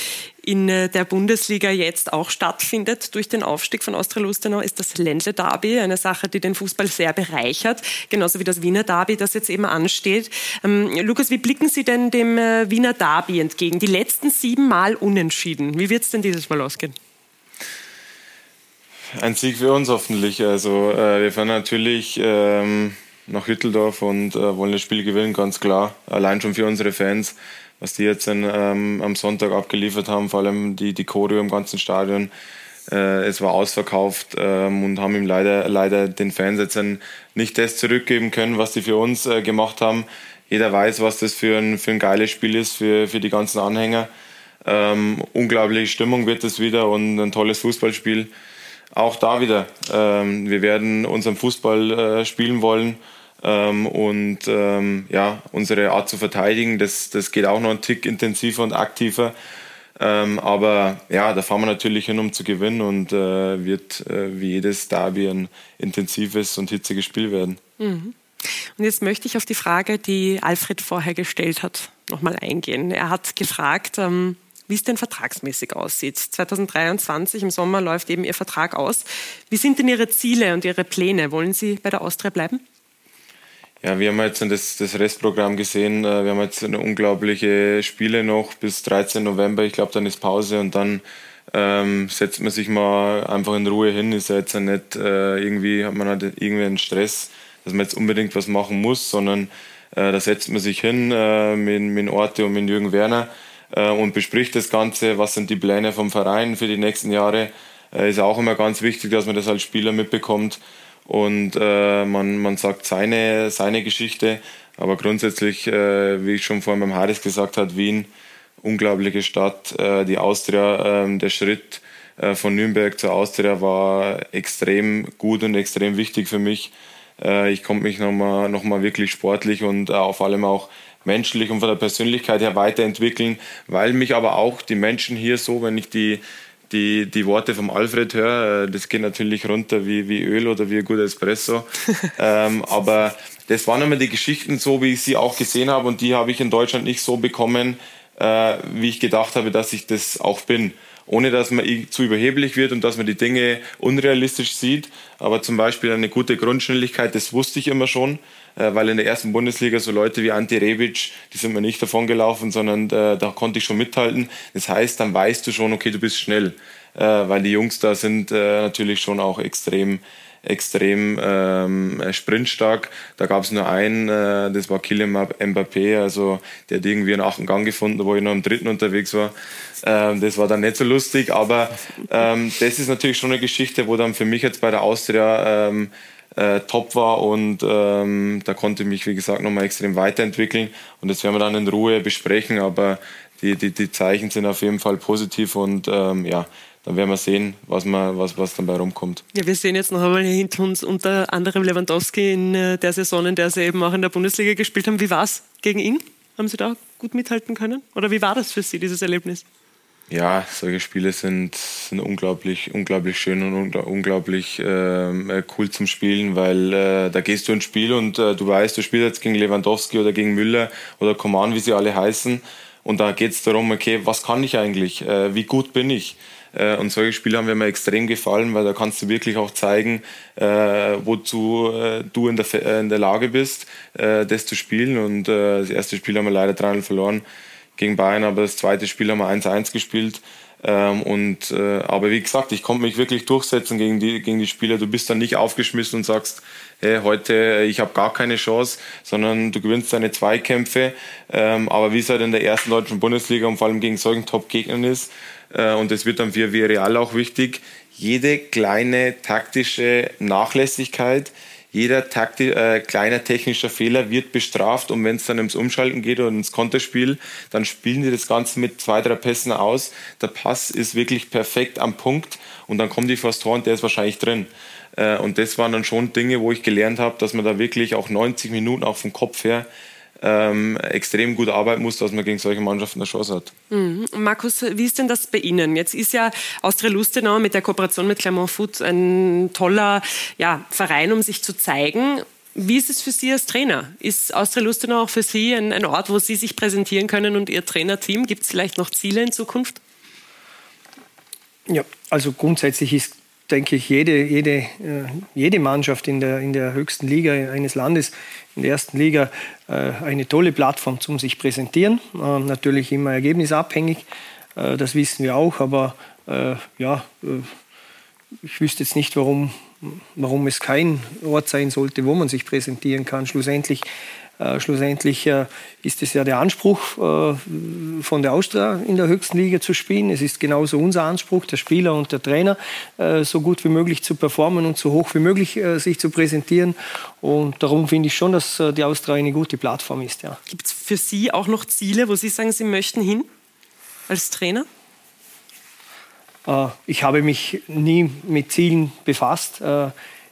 in äh, der Bundesliga jetzt auch stattfindet durch den Aufstieg von Austria Lustenau, ist das Ländle Derby. Eine Sache, die den Fußball sehr bereichert, genauso wie das Wiener Derby, das jetzt eben ansteht. Ähm, Lukas, wie blicken Sie denn dem äh, Wiener Derby entgegen? Die letzten sieben Mal unentschieden. Wie wird es denn dieses Mal ausgehen? Ein Sieg für uns hoffentlich. Also äh, wir fahren natürlich ähm, nach Hütteldorf und äh, wollen das Spiel gewinnen, ganz klar. Allein schon für unsere Fans, was die jetzt ähm, am Sonntag abgeliefert haben, vor allem die, die Choreo im ganzen Stadion. Äh, es war ausverkauft ähm, und haben ihm leider, leider den Fans jetzt nicht das zurückgeben können, was sie für uns äh, gemacht haben. Jeder weiß, was das für ein, für ein geiles Spiel ist für, für die ganzen Anhänger. Ähm, unglaubliche Stimmung wird es wieder und ein tolles Fußballspiel. Auch da wieder. Ähm, wir werden unseren Fußball äh, spielen wollen ähm, und ähm, ja, unsere Art zu verteidigen, das, das geht auch noch ein Tick intensiver und aktiver. Ähm, aber ja, da fahren wir natürlich hin, um zu gewinnen und äh, wird äh, wie jedes Derby ein intensives und hitziges Spiel werden. Mhm. Und jetzt möchte ich auf die Frage, die Alfred vorher gestellt hat, nochmal eingehen. Er hat gefragt, ähm, wie es denn vertragsmäßig aussieht. 2023 im Sommer läuft eben Ihr Vertrag aus. Wie sind denn Ihre Ziele und Ihre Pläne? Wollen Sie bei der Austria bleiben? Ja, wir haben jetzt das, das Restprogramm gesehen. Äh, wir haben jetzt unglaubliche Spiele noch bis 13. November. Ich glaube, dann ist Pause und dann ähm, setzt man sich mal einfach in Ruhe hin. Ist ja jetzt nicht äh, irgendwie, hat man halt irgendwie einen Stress, dass man jetzt unbedingt was machen muss, sondern äh, da setzt man sich hin äh, mit, mit Orte und mit Jürgen Werner äh, und bespricht das Ganze. Was sind die Pläne vom Verein für die nächsten Jahre? Äh, ist auch immer ganz wichtig, dass man das als Spieler mitbekommt und äh, man, man sagt seine, seine Geschichte. Aber grundsätzlich, äh, wie ich schon vorhin beim Haris gesagt habe, Wien, unglaubliche Stadt, äh, die Austria, äh, der Schritt äh, von Nürnberg zur Austria war extrem gut und extrem wichtig für mich. Äh, ich konnte mich nochmal noch mal wirklich sportlich und äh, vor allem auch menschlich und von der Persönlichkeit her weiterentwickeln, weil mich aber auch die Menschen hier so, wenn ich die, die, die Worte vom Alfred höre, äh, das geht natürlich runter wie, wie Öl oder wie ein guter Espresso. ähm, aber das waren immer die Geschichten so, wie ich sie auch gesehen habe und die habe ich in Deutschland nicht so bekommen, äh, wie ich gedacht habe, dass ich das auch bin ohne dass man zu überheblich wird und dass man die Dinge unrealistisch sieht. Aber zum Beispiel eine gute Grundschnelligkeit, das wusste ich immer schon, weil in der ersten Bundesliga so Leute wie Ante Rebic, die sind mir nicht davon gelaufen, sondern äh, da konnte ich schon mithalten. Das heißt, dann weißt du schon, okay, du bist schnell, äh, weil die Jungs da sind natürlich schon auch extrem extrem ähm, sprintstark. Da gab es nur einen, äh, das war Kylian Mbappé, also der hat irgendwie einen achten Gang gefunden, wo ich noch im dritten unterwegs war. Ähm, das war dann nicht so lustig, aber ähm, das ist natürlich schon eine Geschichte, wo dann für mich jetzt bei der Austria ähm, äh, top war und ähm, da konnte ich mich, wie gesagt, nochmal extrem weiterentwickeln und das werden wir dann in Ruhe besprechen, aber die, die, die Zeichen sind auf jeden Fall positiv und ähm, ja, dann werden wir sehen, was, man, was, was dabei rumkommt. Ja, wir sehen jetzt noch einmal hinter uns unter anderem Lewandowski in äh, der Saison, in der Sie eben auch in der Bundesliga gespielt haben. Wie war es gegen ihn? Haben Sie da gut mithalten können? Oder wie war das für Sie, dieses Erlebnis? Ja, solche Spiele sind, sind unglaublich, unglaublich schön und unglaublich ähm, äh, cool zum Spielen, weil äh, da gehst du ins Spiel und äh, du weißt, du spielst jetzt gegen Lewandowski oder gegen Müller oder Coman, wie sie alle heißen. Und da geht es darum, okay, was kann ich eigentlich? Äh, wie gut bin ich? Äh, und solche Spiele haben mir extrem gefallen, weil da kannst du wirklich auch zeigen, äh, wozu äh, du in der, in der Lage bist, das zu spielen. Und das erste Spiel haben wir leider 3 verloren gegen Bayern, aber das zweite Spiel haben wir 1-1 gespielt. Ähm, und, äh, aber wie gesagt, ich konnte mich wirklich durchsetzen gegen die, gegen die Spieler. Du bist dann nicht aufgeschmissen und sagst, hey, heute, ich habe gar keine Chance, sondern du gewinnst deine Zweikämpfe. Ähm, aber wie es halt in der ersten deutschen Bundesliga und vor allem gegen solchen Top-Gegnern ist, äh, und das wird dann für Real auch wichtig, jede kleine taktische Nachlässigkeit, jeder takti äh, kleiner technischer Fehler wird bestraft und wenn es dann ums Umschalten geht oder ins Konterspiel, dann spielen die das Ganze mit zwei, drei Pässen aus. Der Pass ist wirklich perfekt am Punkt und dann kommt die vors Tor und der ist wahrscheinlich drin. Äh, und das waren dann schon Dinge, wo ich gelernt habe, dass man da wirklich auch 90 Minuten auch vom Kopf her ähm, extrem gut arbeiten muss, dass man gegen solche Mannschaften eine Chance hat. Mhm. Markus, wie ist denn das bei Ihnen? Jetzt ist ja Austria Lustenau mit der Kooperation mit Clermont Foot ein toller ja, Verein, um sich zu zeigen. Wie ist es für Sie als Trainer? Ist Austria Lustenau auch für Sie ein, ein Ort, wo Sie sich präsentieren können und Ihr Trainerteam? Gibt es vielleicht noch Ziele in Zukunft? Ja, also grundsätzlich ist denke ich, jede, jede, äh, jede Mannschaft in der, in der höchsten Liga eines Landes, in der ersten Liga, eine tolle Plattform zum sich präsentieren. Äh, natürlich immer ergebnisabhängig, das wissen wir auch, aber ja, ich wüsste jetzt nicht, warum, warum es kein Ort sein sollte, wo man sich präsentieren kann. Schlussendlich äh, schlussendlich äh, ist es ja der Anspruch äh, von der Austria in der höchsten Liga zu spielen. Es ist genauso unser Anspruch, der Spieler und der Trainer, äh, so gut wie möglich zu performen und so hoch wie möglich äh, sich zu präsentieren. Und darum finde ich schon, dass äh, die Austria eine gute Plattform ist. Ja. Gibt es für Sie auch noch Ziele, wo Sie sagen, Sie möchten hin als Trainer? Ich habe mich nie mit Zielen befasst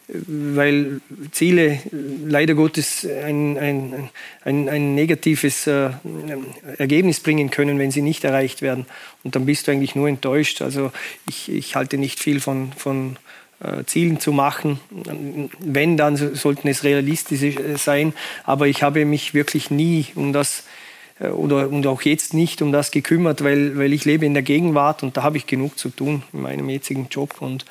weil Ziele leider Gottes ein, ein, ein, ein negatives äh, Ergebnis bringen können, wenn sie nicht erreicht werden. Und dann bist du eigentlich nur enttäuscht. Also ich, ich halte nicht viel von, von äh, Zielen zu machen. Wenn, dann sollten es realistische äh, sein. Aber ich habe mich wirklich nie um das äh, oder und auch jetzt nicht um das gekümmert, weil, weil ich lebe in der Gegenwart und da habe ich genug zu tun in meinem jetzigen Job und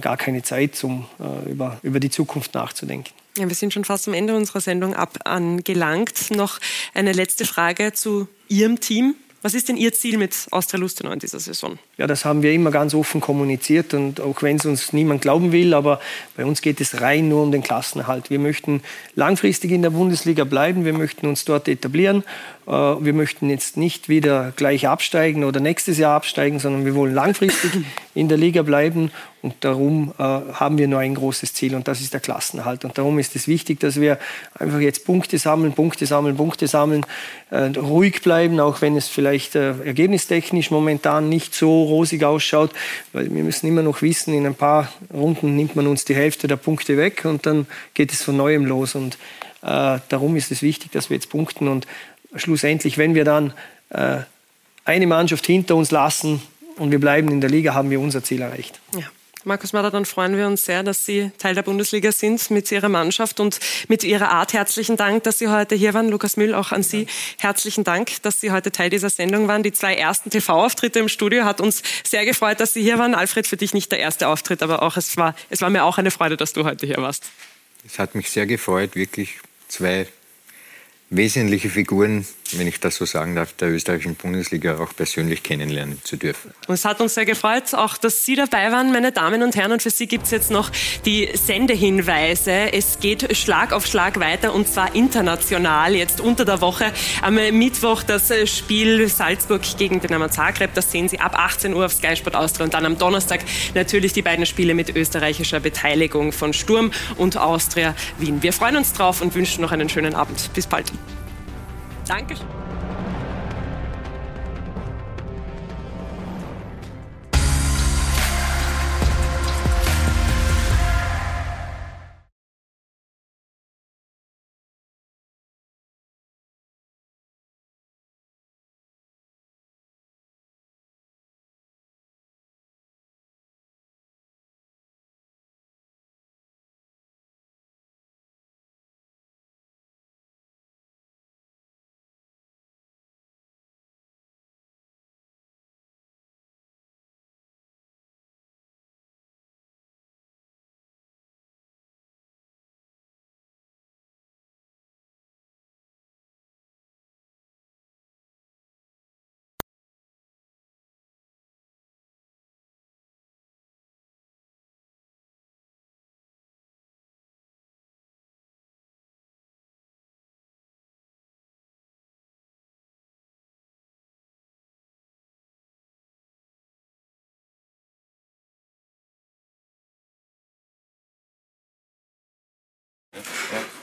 gar keine Zeit, um äh, über, über die Zukunft nachzudenken. Ja, wir sind schon fast am Ende unserer Sendung ab angelangt. Noch eine letzte Frage zu Ihrem Team. Was ist denn Ihr Ziel mit Austria Lustenau in dieser Saison? Ja, das haben wir immer ganz offen kommuniziert und auch wenn es uns niemand glauben will, aber bei uns geht es rein nur um den Klassenerhalt. Wir möchten langfristig in der Bundesliga bleiben, wir möchten uns dort etablieren Äh, wir möchten jetzt nicht wieder gleich absteigen oder nächstes Jahr absteigen, sondern wir wollen langfristig in der Liga bleiben. Und darum äh, haben wir nur ein großes Ziel und das ist der Klassenerhalt. Und darum ist es wichtig, dass wir einfach jetzt Punkte sammeln, Punkte sammeln, Punkte sammeln, äh, ruhig bleiben, auch wenn es vielleicht äh, ergebnistechnisch momentan nicht so rosig ausschaut. Weil wir müssen immer noch wissen, in ein paar Runden nimmt man uns die Hälfte der Punkte weg und dann geht es von neuem los. Und äh, darum ist es wichtig, dass wir jetzt punkten und schlussendlich, wenn wir dann äh, eine Mannschaft hinter uns lassen und wir bleiben in der Liga, haben wir unser Ziel erreicht. Ja. Markus Mader, dann freuen wir uns sehr, dass Sie Teil der Bundesliga sind mit Ihrer Mannschaft und mit Ihrer Art. Herzlichen Dank, dass Sie heute hier waren. Lukas Müll, auch an Sie herzlichen Dank, dass Sie heute Teil dieser Sendung waren. Die zwei ersten TV-Auftritte im Studio hat uns sehr gefreut, dass Sie hier waren. Alfred, für dich nicht der erste Auftritt, aber auch es war, es war mir auch eine Freude, dass du heute hier warst. Es hat mich sehr gefreut, wirklich zwei wesentliche Figuren, wenn ich das so sagen darf, der österreichischen Bundesliga auch persönlich kennenlernen zu dürfen. Und es hat uns sehr gefreut, auch dass Sie dabei waren, meine Damen und Herren. Und für Sie gibt es jetzt noch die Sendehinweise. Es geht Schlag auf Schlag weiter und zwar international. Jetzt unter der Woche am Mittwoch das Spiel Salzburg gegen Dynamo Zagreb. Das sehen Sie ab 18 Uhr auf Sky Sport Austria. Und dann am Donnerstag natürlich die beiden Spiele mit österreichischer Beteiligung von Sturm und Austria Wien. Wir freuen uns drauf und wünschen noch einen schönen Abend. Bis bald. Dankeschön. Ja.